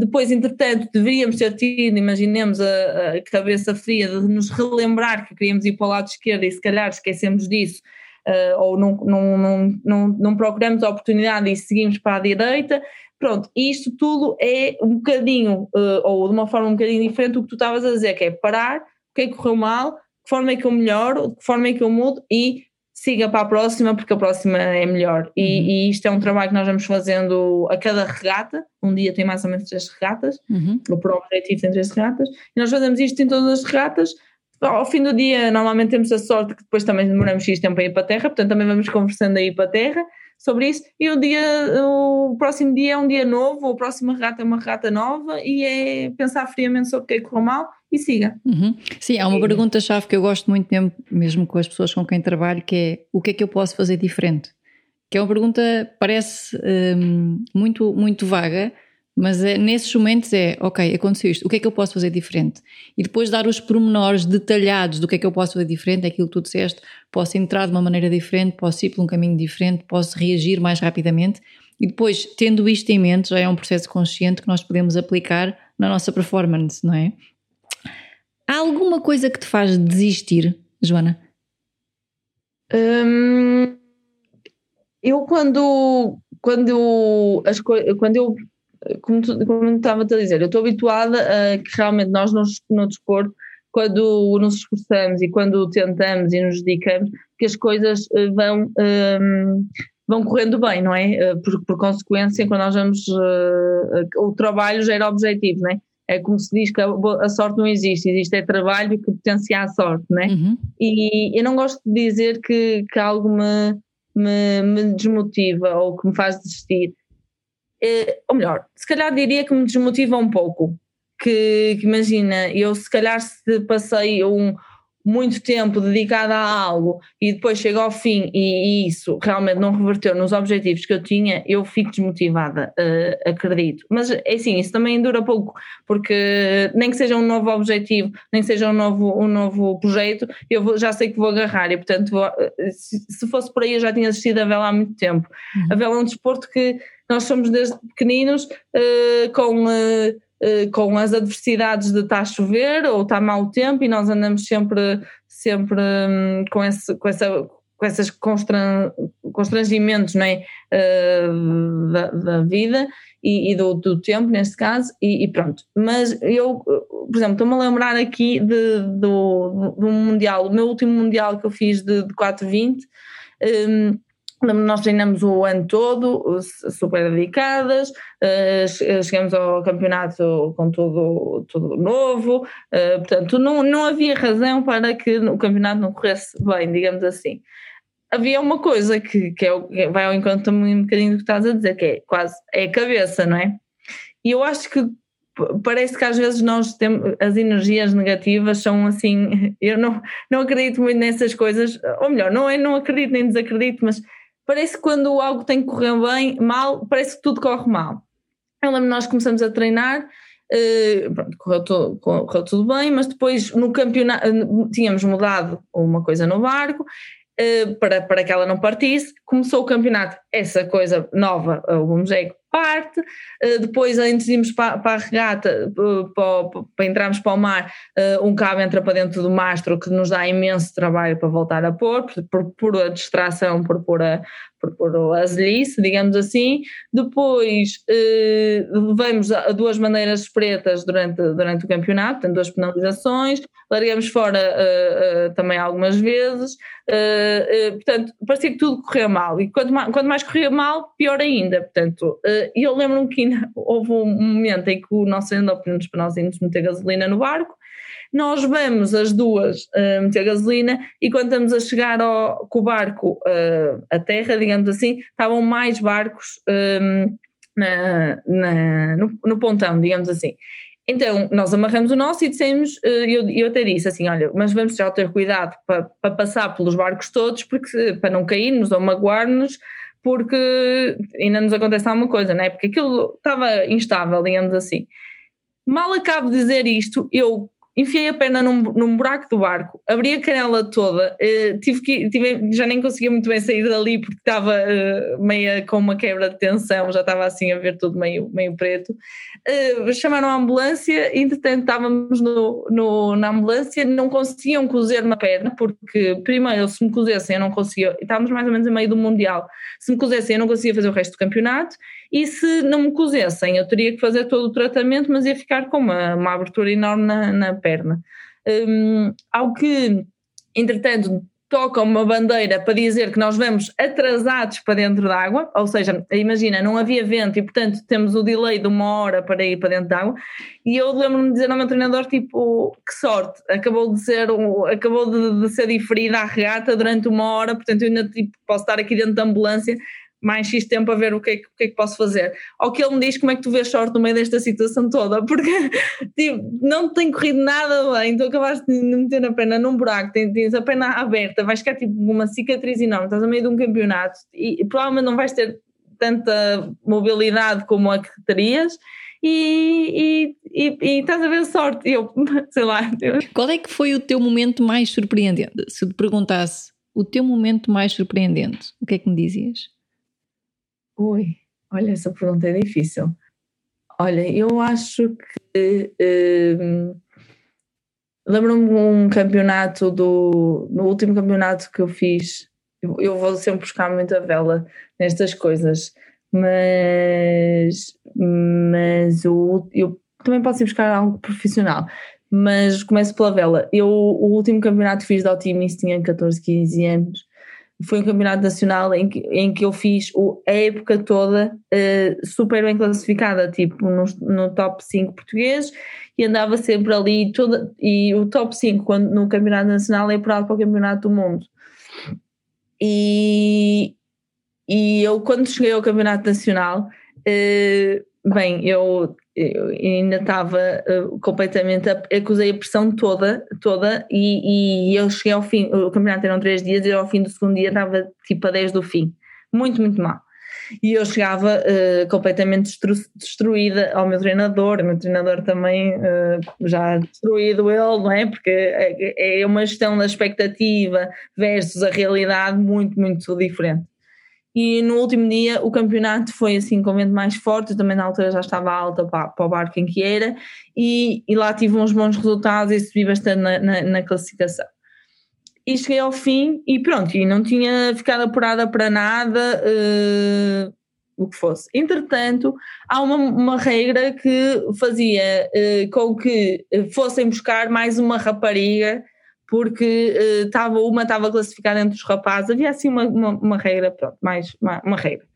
depois, entretanto, deveríamos ter tido, imaginemos a, a, cabeça fria de nos relembrar que queríamos ir para o lado esquerdo e se calhar esquecemos disso uh, ou não, não, não, não, não procuramos a oportunidade e seguimos para a direita. Pronto, isto tudo é um bocadinho, uh, ou de uma forma um bocadinho diferente do que tu estavas a dizer, que é parar, o que é que correu mal, de que forma é que eu melhoro, de que forma é que eu mudo e siga para a próxima, porque a próxima é melhor. E, uhum. e, isto é um trabalho que nós vamos fazendo a cada regata. Um dia tem mais ou menos três regatas, uhum. o pro objetivo tem três regatas, e nós fazemos isto em todas as regatas ao fim do dia, normalmente temos a sorte que depois também demoramos X tempo a ir para a Terra, portanto também vamos conversando aí para a Terra sobre isso. E o dia, o próximo dia é um dia novo, a próxima regata é uma regata nova e é pensar friamente sobre o que é que correu mal e siga. Uhum. Sim, há uma pergunta-chave que eu gosto muito mesmo, mesmo com as pessoas com quem trabalho, que é o que é que eu posso fazer diferente? Que é uma pergunta, parece hum, muito, muito vaga, mas é, nesses momentos é, ok, aconteceu isto, o que é que eu posso fazer diferente? E depois dar os pormenores detalhados do que é que eu posso fazer diferente, aquilo que tu disseste, posso entrar de uma maneira diferente, posso ir por um caminho diferente, posso reagir mais rapidamente. E depois, tendo isto em mente, já é um processo consciente que nós podemos aplicar na nossa performance, não é? Há alguma coisa que te faz desistir, Joana? Hum, eu quando, quando, as, quando eu como, tu, como estava a dizer, eu estou habituada a que realmente nós no, desporto, quando nos esforçamos e quando tentamos e nos dedicamos, que as coisas eh, vão, um, ehm, vão correndo bem, não é? Eh, por, por consequência, quando nós vamos. Uh, o trabalho gera objetivos, não é? É como se diz que a, a, sorte não existe, existe é trabalho que potencia a sorte, não é? Uhum. E eu não gosto de dizer que, que algo me, me, me desmotiva ou que me faz desistir ou melhor, se calhar diria que me desmotiva um pouco. Que, que, imagina, eu se calhar se passei um, muito tempo dedicado a algo e depois chega ao fim e, e, isso realmente não reverteu nos objetivos que eu tinha, eu fico desmotivada, uh, acredito. Mas é assim, isso também dura pouco, porque nem que seja um novo objetivo, nem que seja um novo, um novo projeto, eu vou, já sei que vou agarrar e portanto vou, eh, se, se, fosse por aí eu já tinha assistido a vela há muito tempo. Uhum. A vela é um desporto que nós somos desde pequeninos uh, com eh, com as adversidades de estar a chover ou está mau tempo e nós andamos sempre, sempre hum, com, esse, com essa com esses constran, constrangimentos não é? Uh, da, da, vida e, e do, do, tempo, neste caso, e, e, pronto. Mas eu, por exemplo, estou-me a lembrar aqui de, do, do Mundial, o meu último Mundial que eu fiz de, de 420. Um, nós treinamos o ano todo, super dedicadas, eh, chegamos ao campeonato com tudo, tudo novo, eh, portanto não, não havia razão para que o campeonato não corresse bem, digamos assim. Havia uma coisa que, que, é, que vai ao encontro também um bocadinho do que estás a dizer, que é quase é a cabeça, não é? E eu acho que parece que às vezes nós temos as energias negativas são assim, eu não, não acredito muito nessas coisas, ou melhor, não é não acredito nem desacredito, mas parece que quando algo tem que correr bem, mal, parece que tudo corre mal. Eu lembro nós começamos a treinar, uh, pronto, correu, tudo, correu tudo bem, mas depois no campeonato tínhamos mudado uma coisa no barco uh, para, para que ela não partisse, começou o campeonato, essa coisa nova, o Bomjeco, parte, uh, depois antes de irmos para, para a regata, para, para, entrarmos para o mar, uh, um cabo entra para dentro do mastro que nos dá imenso trabalho para voltar a pôr, por, pura distração, por pura, por pôr a zelhice, digamos assim. Depois uh, vamos a duas maneiras pretas durante, durante o campeonato, tem duas penalizações, largamos fora também algumas vezes, portanto, parecia que tudo corria mal, e quanto mais, quanto mais corria mal, pior ainda, portanto e eu lembro-me que houve um momento em que o nosso pediu-nos para nós irmos meter gasolina no barco, nós vamos as duas uh, meter gasolina e quando estamos a chegar ao, com o barco uh, à terra, digamos assim, estavam mais barcos um, na, na, no, no, pontão, digamos assim. Então, nós amarramos o nosso e dissemos, eu, eu até disse assim, olha, mas vamos já ter cuidado para, para passar pelos barcos todos, porque para não cairmos ou magoar-nos, porque ainda nos acontece alguma coisa, não é? Porque aquilo estava instável, digamos assim. Mal acabo de dizer isto, eu enfiei a perna num, num buraco do barco, abri a canela toda, uh, tive que, tive, já nem conseguia muito bem sair dali porque estava uh, meia com uma quebra de tensão, já estava assim a ver tudo meio, meio preto. Uh, chamaram a ambulância, entretanto estávamos no, no, na ambulância, não conseguiam cozer uma perna, porque primeiro se me cozessem eu não conseguia, estávamos mais ou menos a meio do Mundial, se me cozessem eu não conseguia fazer o resto do campeonato, e se não me cozessem, eu teria que fazer todo o tratamento, mas ia ficar com uma, uma abertura enorme na, na perna. Um, ao que, entretanto, toca uma bandeira para dizer que nós vamos atrasados para dentro da água, ou seja, imagina, não havia vento e portanto temos o delay de uma hora para ir para dentro da água, e eu lembro-me de dizer ao meu treinador, tipo, que sorte, acabou de ser, acabou de, de ser diferida a regata durante uma hora, portanto eu ainda tipo, posso estar aqui dentro da ambulância mais X tempo a ver o que, é, o que é que posso fazer. Ao que ele me diz como é que tu vês sorte no meio desta situação toda, porque tipo, não tem corrido nada bem, tu acabaste de meter a pena num buraco, tens a pena aberta, vais ficar tipo uma cicatriz enorme, estás a meio de um campeonato e, provavelmente não vais ter tanta mobilidade como a que terias. E, e, e, e estás a ver sorte, eu sei lá. Qual é que foi o teu momento mais surpreendente? Se te perguntasse o teu momento mais surpreendente, o que é que me dizias? Ui, olha, essa pergunta é difícil. Olha, eu acho que. Uh, Lembro-me de um campeonato do. No último campeonato que eu fiz, eu, vou sempre buscar muita vela nestas coisas, mas. Mas eu, eu também posso ir buscar algo profissional. Mas começo pela vela. Eu, o último campeonato que fiz de Altimis tinha 14, 15 anos foi um campeonato nacional em que, em que eu fiz o, a época toda uh, super bem classificada, tipo no, no top 5 português e andava sempre ali toda, e o top 5 quando, no campeonato nacional é apurado para o campeonato do mundo. E, e eu quando cheguei ao campeonato nacional Uh, bem, eu, eu ainda estava uh, completamente, acusei a pressão toda, toda, e, e eu cheguei ao fim, o campeonato eram três dias, e ao fim do segundo dia estava tipo a 10 do fim, muito, muito mal. E eu chegava uh, completamente destru destruída ao meu treinador, o meu treinador também já destruído ele, não é? Porque é, é uma gestão da expectativa versus a realidade muito, muito diferente. E no último dia o campeonato foi assim com vento mais forte, eu também na altura já estava alta para, para o barco em que era, e, e lá tive uns bons resultados e subi bastante na, na, na classificação. E cheguei ao fim e pronto, e não tinha ficado apurada para nada, uh, o que fosse. Entretanto, há uma, uma regra que fazia uh, com que fossem buscar mais uma rapariga, porque uh, tava, uma estava classificada entre os rapazes, havia assim uma, uma, uma regra, pronto, mais uma, uma regra.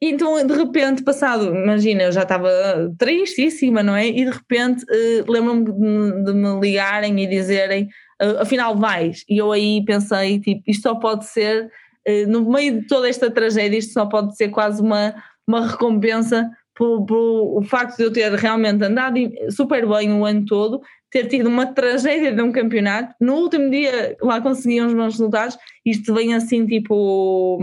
Então, de repente, passado, imagina, eu já estava tristíssima, não é? E de repente uh, lembro-me de, de, me ligarem e dizerem uh, afinal vais. E eu aí pensei, tipo, isto só pode ser, uh, no meio de toda esta tragédia, isto só pode ser quase uma, uma recompensa pelo, facto de eu ter realmente andado super bem o ano todo, ter tido uma tragédia de um campeonato, no último dia lá consegui uns bons resultados, isto vem assim tipo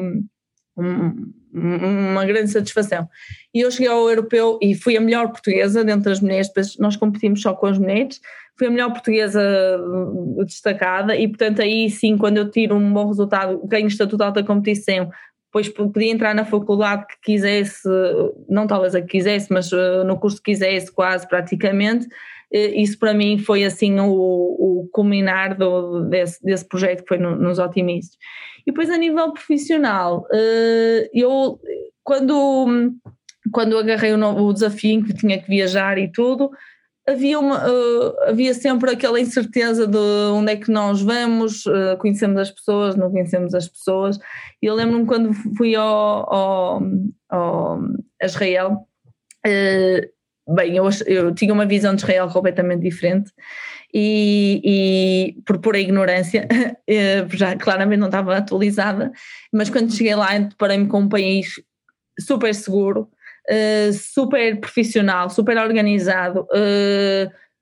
um, uma grande satisfação. E eu cheguei ao europeu e fui a melhor portuguesa dentro das mulheres, depois nós competimos só com as mulheres, fui a melhor portuguesa uh, destacada. E portanto aí sim quando eu tiro um bom resultado, ganho estatuto de alta competição, depois podia entrar na faculdade que quisesse, não talvez a que quisesse, mas uh, no curso que quisesse quase praticamente, isso para mim foi assim o, o culminar do, desse, desse projeto que foi no, nos otimistas. E depois a nível profissional, uh, eu quando, quando agarrei o, o desafio em que tinha que viajar e tudo, havia, uma, uh, havia sempre aquela incerteza de onde é que nós vamos, conhecemos as pessoas, não conhecemos as pessoas. E eu lembro-me quando fui ao, ao, ao Israel, bem, eu, eu tinha uma visão de Israel completamente diferente e, e por pura ignorância, já claramente não estava atualizada, mas quando cheguei lá deparei-me com um país super seguro, uh, super profissional, super organizado,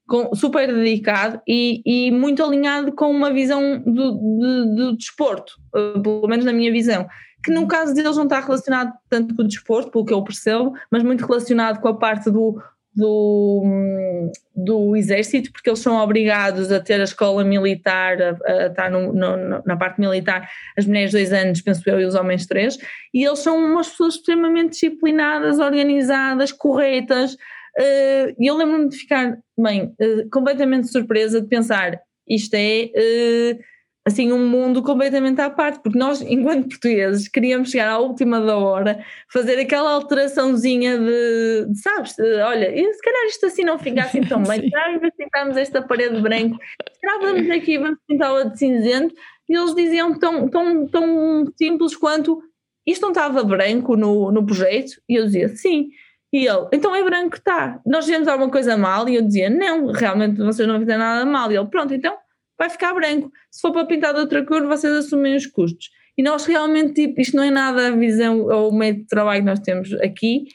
com, super dedicado e, e, muito alinhado com uma visão do, do, do desporto, pelo menos na minha visão. Que no caso deles não está relacionado tanto com o desporto, pelo que eu percebo, mas muito relacionado com a parte do do, do exército, porque eles são obrigados a ter a escola militar, a, a estar no, no, na parte militar, as mulheres dois anos, penso eu, e os homens três, e eles são umas pessoas extremamente disciplinadas, organizadas, corretas, uh, e eu lembro-me de ficar, bem, uh, completamente surpresa de pensar, isto é... Assim um mundo completamente à parte, porque nós, enquanto portugueses, queríamos chegar à última da hora, fazer aquela alteraçãozinha de, de sabes, de, olha, se calhar isto assim não fica assim tão bem, se calhar pintarmos esta parede branca, se calhar vamos aqui vamos pintá-la de cinzento, e eles diziam tão, tão, tão simples quanto isto não estava branco no, no projeto, e eu dizia sim. E ele, então é branco está. Nós fizemos alguma coisa mal? E eu dizia, não, realmente vocês não fizeram nada mal. E ele, pronto, então vai ficar branco. Se for para pintar de outra cor, vocês assumem os custos. E nós realmente, tipo, isto não é nada a visão ou o meio de trabalho que nós temos aqui.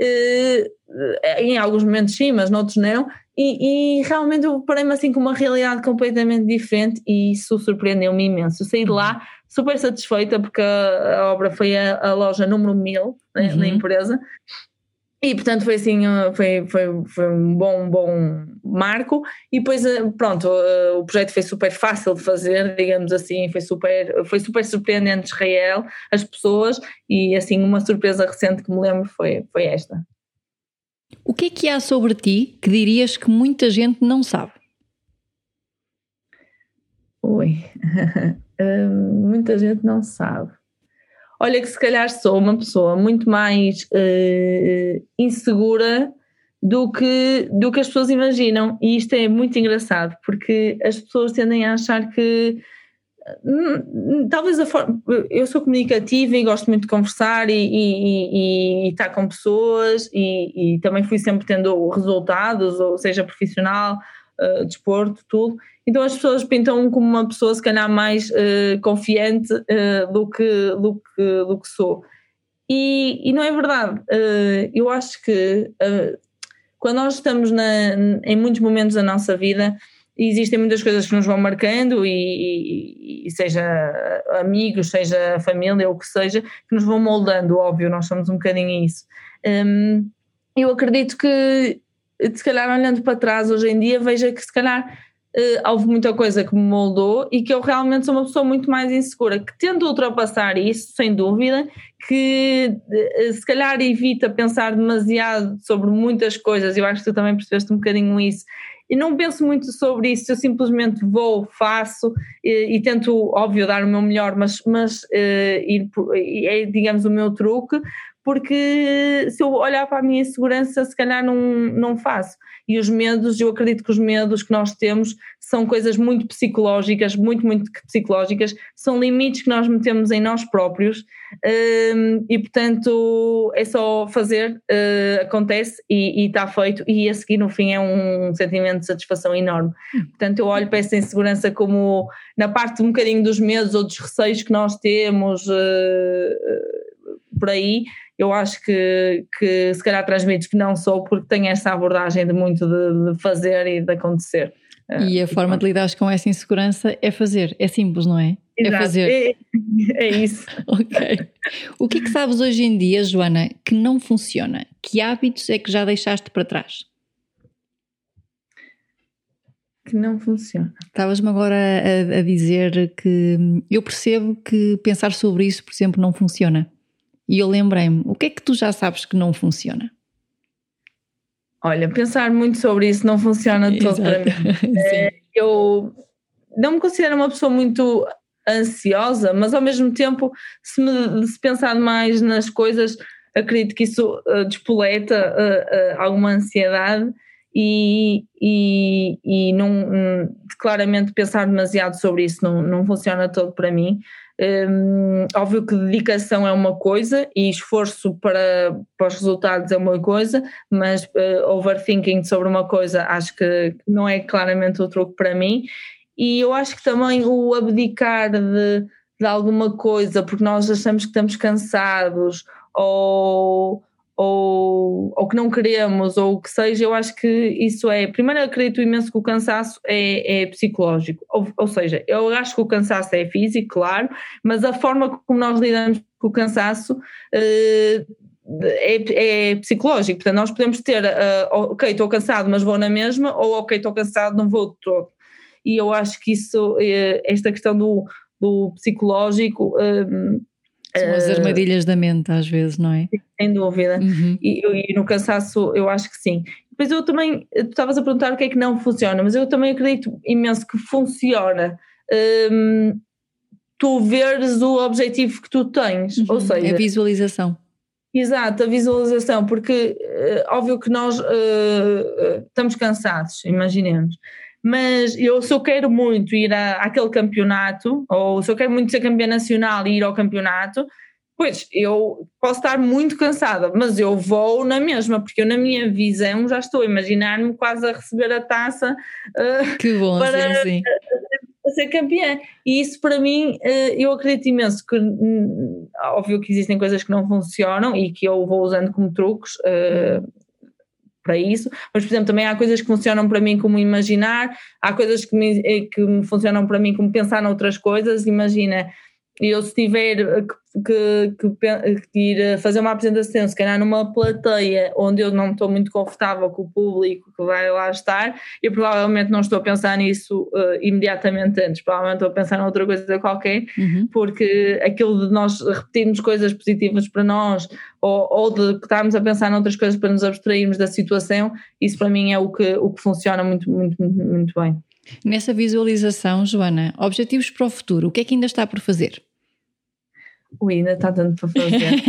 Uh, em alguns momentos sim, mas noutros não. E, e realmente eu parei-me assim com uma realidade completamente diferente e isso surpreendeu-me imenso. Eu saí de lá super satisfeita porque a, obra foi a, a, loja número 1000 né, uhum. na empresa e portanto foi assim, uh, foi, foi, foi um bom, bom marco e depois uh, pronto, uh, o projeto foi super fácil de fazer, digamos assim, foi super, foi super surpreendente Israel, as pessoas e assim uma surpresa recente que me lembro foi, foi esta. O que é que há sobre ti que dirias que muita gente não sabe? Ui, muita gente não sabe olha que se calhar sou uma pessoa muito mais uh, insegura do que, do que as pessoas imaginam. E isto é muito engraçado, porque as pessoas tendem a achar que hum, talvez a forma, eu sou comunicativa e gosto muito de conversar e, e, e, e estar com pessoas e, e, também fui sempre tendo resultados, ou seja profissional, uh, desporto, tudo. Então as pessoas pintam como uma pessoa se calhar mais uh, confiante uh, do, que, do, que, do que sou. E, e não é verdade. Eu acho que quando nós estamos na, em muitos momentos da nossa vida, existem muitas coisas que nos vão marcando, e, e, e, seja amigos, seja família, ou o que seja, que nos vão moldando, óbvio, nós somos um bocadinho isso. Um, eu acredito que, se calhar, olhando para trás hoje em dia, veja que se calhar uh, houve muita coisa que me moldou e que eu realmente sou uma pessoa muito mais insegura, que tento ultrapassar isso, sem dúvida, que uh, se calhar evita pensar demasiado sobre muitas coisas, eu acho que tu também percebeste um bocadinho isso, e não penso muito sobre isso, eu simplesmente vou, faço e, e tento, óbvio, dar o meu melhor, mas, mas uh, é, digamos, o meu truque, porque se eu olhar para a minha insegurança, se calhar não, não faço. E os medos, eu acredito que os medos que nós temos são coisas muito psicológicas, muito, muito psicológicas, são limites que nós metemos em nós próprios hum, e, portanto, é só fazer, uh, acontece e, está feito, e a seguir, no fim, é um sentimento de satisfação enorme. Portanto, eu olho para essa insegurança como na parte um bocadinho dos medos ou dos receios que nós temos. Uh, por aí, eu acho que, que se calhar transmites que não sou porque tenho essa abordagem de muito de, de fazer e de acontecer. E a uh, forma de lidar com essa insegurança é fazer, é simples, não é? é Exato. É fazer. É, é isso. ok. O que é que sabes hoje em dia, Joana, que não funciona? Que hábitos é que já deixaste para trás? Que não funciona. Estavas-me agora a, a dizer que eu percebo que pensar sobre isso, por exemplo, não funciona. E eu lembrei-me, o que é que tu já sabes que não funciona? Olha, pensar muito sobre isso não funciona todo para mim. É, eu não me considero uma pessoa muito ansiosa, mas ao mesmo tempo, se, me, se pensar mais nas coisas, acredito que isso uh, despoleta uh, uh, alguma ansiedade e, e, e não, um, claramente pensar demasiado sobre isso não, não funciona todo para mim. Um, óbvio que dedicação é uma coisa e esforço para, para os resultados é uma coisa, mas uh, overthinking sobre uma coisa acho que não é claramente o truque para mim. E eu acho que também o abdicar de, de alguma coisa porque nós achamos que estamos cansados ou ou, ou que não queremos, ou o que seja, eu acho que isso é. Primeiro, eu acredito imenso que o cansaço é, é psicológico, ou, ou seja, eu acho que o cansaço é físico, claro, mas a forma como nós lidamos com o cansaço. Uh, é, é, psicológico, portanto, nós podemos ter, uh, ok, estou cansado, mas vou na mesma, ou ok, estou cansado, não vou de todo. E eu acho que isso, uh, esta questão do, do psicológico, uh, são as armadilhas da mente, às vezes, não é? Sem dúvida. Uhum. E, e, no cansaço, eu acho que sim. Depois eu também, tu estavas a perguntar o que é que não funciona, mas eu também acredito imenso que funciona. Hum, tu veres o objetivo que tu tens, uhum. ou seja. A visualização. Exato, a visualização, porque uh, óbvio que nós uh, estamos cansados, imaginemos mas eu se eu quero muito ir a, àquele campeonato, ou se eu quero muito ser campeã nacional e ir ao campeonato, pois eu posso estar muito cansada, mas eu vou na mesma, porque eu na minha visão já estou a imaginar-me quase a receber a taça uh, que bom, para, sim, sim. ser campeã. E isso para mim, uh, eu acredito imenso que, hum, óbvio que existem coisas que não funcionam e que eu vou usando como truques, uh, para isso, mas por exemplo também há coisas que funcionam para mim como imaginar, há coisas que me, que me funcionam para mim como pensar noutras coisas, imagina, eu se tiver que, que, que, ir fazer uma apresentação, se calhar numa plateia onde eu não estou muito confortável com o público que vai lá estar, eu provavelmente não estou a pensar nisso uh, imediatamente antes, provavelmente estou a pensar noutra coisa qualquer, uhum. porque aquilo de nós repetirmos coisas positivas para nós ou, ou de estarmos a pensar noutras coisas para nos abstrairmos da situação, isso para mim é o que, o que funciona muito, muito, muito, muito bem. Nessa visualização, Joana, objetivos para o futuro, o que é que ainda está por fazer? Ui, ainda está dando para fazer.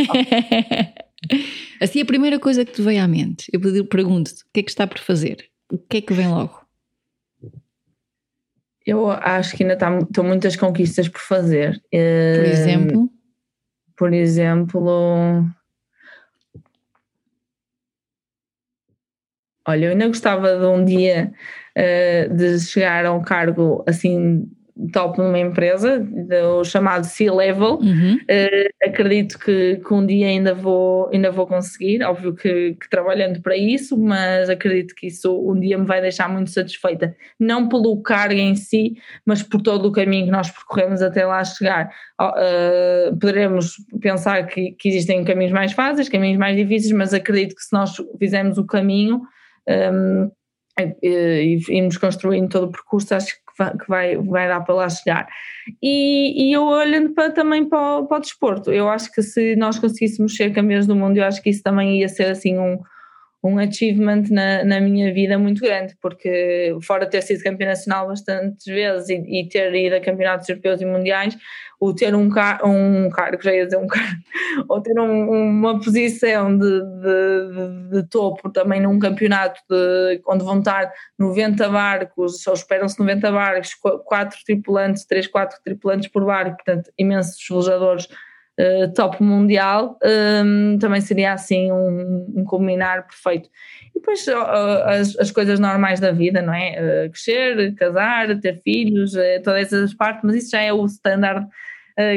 assim, a primeira coisa que te veio à mente, eu pergunto-te, o que é que está por fazer? O que é que vem logo? Eu acho que ainda está, estão muitas conquistas por fazer. Por exemplo? Por exemplo. Olha, eu ainda gostava de um dia uh, de chegar a um cargo assim top numa empresa, o chamado C-level. Uhum. Uh, acredito que, que, um dia ainda vou, ainda vou conseguir, óbvio que, que, trabalhando para isso, mas acredito que isso um dia me vai deixar muito satisfeita. Não pelo cargo em si, mas por todo o caminho que nós percorremos até lá chegar. Uh, poderemos pensar que, que, existem caminhos mais fáceis, caminhos mais difíceis, mas acredito que se nós fizermos o caminho. Um, e irmos construindo todo o percurso, acho que vai, vai, dar para lá chegar. E, e eu olhando para, também para, para o desporto, eu acho que se nós conseguíssemos ser campeões do mundo, eu acho que isso também ia ser assim um, um achievement na, na minha vida muito grande, porque fora ter sido campeã nacional bastantes vezes e, e ter ido a campeonatos europeus e mundiais, o ter um, car um cargo, já ia dizer um cargo, ou ter um, uma posição de, de, de, topo também num campeonato de, onde vão estar 90 barcos, só esperam-se 90 barcos, 4 tripulantes, 3, 4 tripulantes por barco, portanto imensos velejadores uh, top mundial, um, também seria assim um, um combinar perfeito. E depois uh, as, as coisas normais da vida, não é? Uh, crescer, casar, ter filhos, todas essas partes, mas isso já é o standard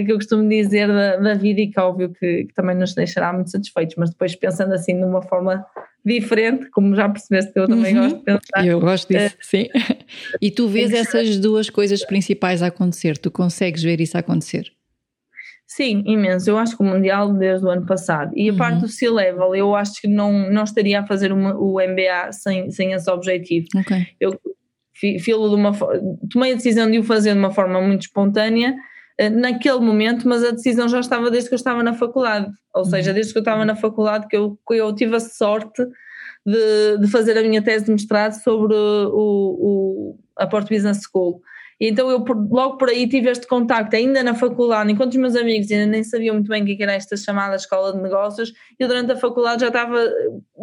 que eu costumo dizer da, da, vida e que é óbvio que, que, também nos deixará muito satisfeitos, mas depois pensando assim de uma forma diferente, como já percebeste, eu também uhum. gosto de pensar. Eu gosto disso, sim. E tu vês essas duas coisas principais a acontecer, tu consegues ver isso acontecer? Sim, imenso. Eu acho que o Mundial desde o ano passado. E a uhum. parte do C-Level, eu acho que não, não estaria a fazer uma, o MBA sem, sem esse objetivo. Okay. Eu filo de uma, tomei a decisão de o fazer de uma forma muito espontânea eh, naquele momento, mas a decisão já estava desde que eu estava na faculdade. Ou seja, uhum. desde que eu estava na faculdade que eu, que eu tive a sorte de, de fazer a minha tese de mestrado sobre o, o, a Port Business School. Então eu logo por aí tive este contacto, ainda na faculdade, enquanto os meus amigos ainda nem sabiam muito bem o que era esta chamada escola de negócios, eu durante a faculdade já estava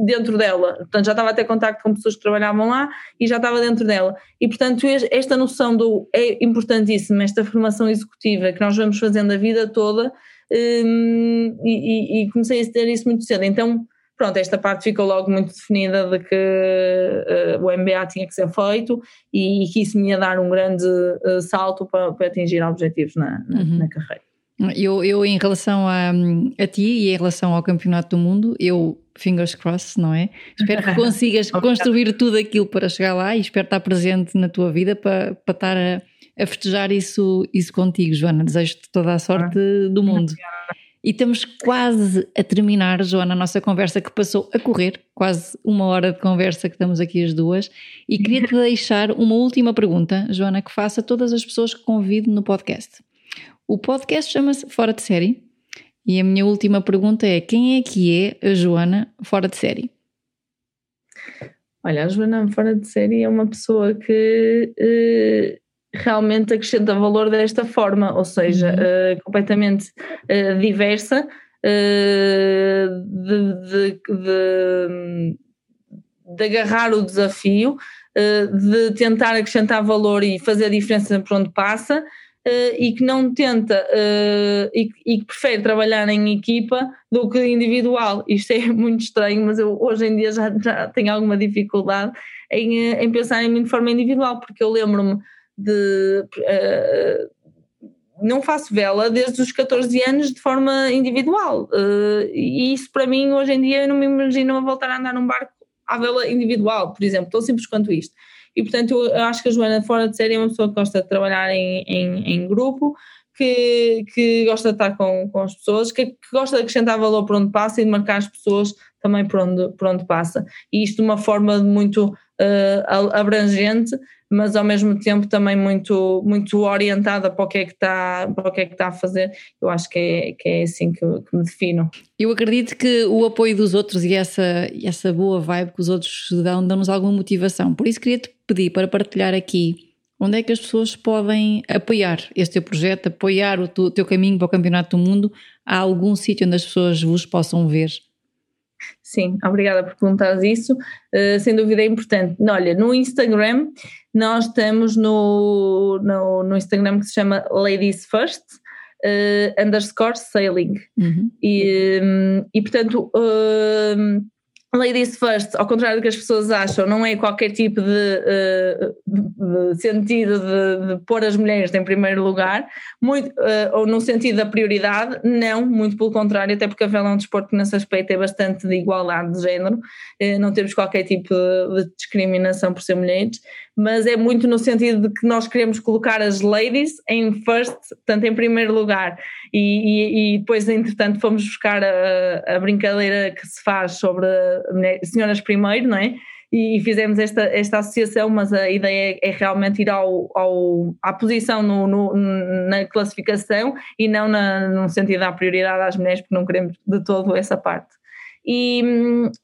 dentro dela, portanto já estava a ter contacto com pessoas que trabalhavam lá e já estava dentro dela. E portanto esta noção do é importantíssima, esta formação executiva que nós vamos fazendo a vida toda, hum, e, e, e comecei a ter isso muito cedo. Então pronto, esta parte ficou logo muito definida de que uh, o MBA tinha que ser feito e, e, que isso me ia dar um grande uh, salto para, para, atingir objetivos na, na, uhum. na carreira. Eu, eu, em relação a, a ti e em relação ao Campeonato do Mundo, eu, fingers crossed, não é? Espero que consigas construir tudo aquilo para chegar lá e espero estar presente na tua vida para, para estar a, a festejar isso, isso contigo, Joana. Desejo-te toda a sorte ah. do mundo. E estamos quase a terminar, Joana, a nossa conversa que passou a correr, quase uma hora de conversa que estamos aqui as duas. E queria-te deixar uma última pergunta, Joana, que faça a todas as pessoas que convido no podcast. O podcast chama-se Fora de Série. E a minha última pergunta é: quem é que é a Joana fora de série? Olha, a Joana fora de série é uma pessoa que uh, realmente acrescenta valor desta forma, ou seja, uhum. uh, completamente uh, diversa, uh, de, de, de, de, agarrar o desafio, de tentar acrescentar valor e fazer a diferença por onde passa. e que não tenta e, e, que prefere trabalhar em equipa do que individual. Isto é muito estranho, mas eu hoje em dia já, já tenho alguma dificuldade em, em pensar em mim de forma individual, porque eu lembro-me de. Uh, não faço vela desde os 14 anos de forma individual. Uh, e isso para mim, hoje em dia, eu não me imagino a voltar a andar num barco à vela individual, por exemplo, tão simples quanto isto. E portanto, eu acho que a Joana, fora de série, é uma pessoa que gosta de trabalhar em, em, em grupo, que, que gosta de estar com, com as pessoas, que, que, gosta de acrescentar valor por onde passa e de marcar as pessoas também por onde, por onde passa. E isto de uma forma muito uh, abrangente, mas ao mesmo tempo também muito, muito orientada para o que é que está, para o que é que está a fazer. Eu acho que é, que é assim que, que me defino. Eu acredito que o apoio dos outros e essa, essa boa vibe que os outros dão, dão-nos alguma motivação. Por isso queria-te pedir para partilhar aqui onde é que as pessoas podem apoiar este teu projeto, apoiar o teu caminho para o Campeonato do Mundo. Há algum sítio onde as pessoas vos possam ver? Sim, obrigada por perguntares isso. Uh, sem dúvida é importante. Olha, no Instagram, nós estamos no, no, no Instagram que se chama Ladies First. Uh, underscore sailing uhum. e, um, e portanto um, Ladies First, ao contrário do que as pessoas acham, não é qualquer tipo de, uh, de sentido de, de, pôr as mulheres em primeiro lugar, muito, uh, ou no sentido da prioridade, não, muito pelo contrário, até porque a vela é um desporto que nesse aspecto é bastante de igualdade de género, uh, não temos qualquer tipo de, discriminação por ser mulheres, mas é muito no sentido de que nós queremos colocar as ladies em first, portanto em primeiro lugar, e, e, e depois entretanto fomos buscar a, a brincadeira que se faz sobre senhoras primeiro, não é? E fizemos esta, esta associação, mas a ideia é, é realmente ir ao, ao, à posição no, no, na classificação e não na, no sentido da prioridade às mulheres, porque não queremos de todo essa parte. E,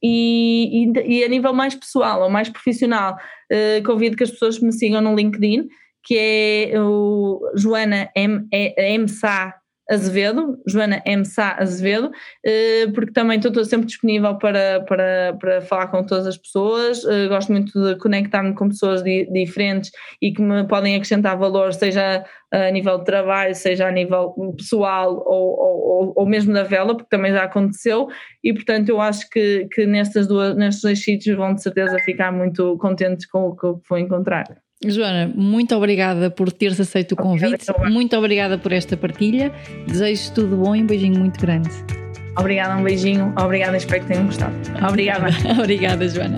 e, e, a nível mais pessoal ou mais profissional, eh, convido que as pessoas me sigam no LinkedIn, que é o Joana M, M Sá Azevedo, Joana M. Sá Azevedo, eh, porque também estou sempre disponível para, para, para falar com todas as pessoas, eh, gosto muito de conectar-me com pessoas diferentes e que me podem acrescentar valor, seja a nível de trabalho, seja a nível pessoal ou, ou, ou mesmo da vela, porque também já aconteceu, e portanto eu acho que, que nestas duas, nestes dois sítios vão de certeza ficar muito contentes com o que vou encontrar. Joana, muito obrigada por teres aceito o convite, muito obrigada por esta partilha, desejo tudo bom e um beijinho muito grande. Obrigada, um beijinho, obrigada, espero que tenham gostado. Obrigada. obrigada, Joana.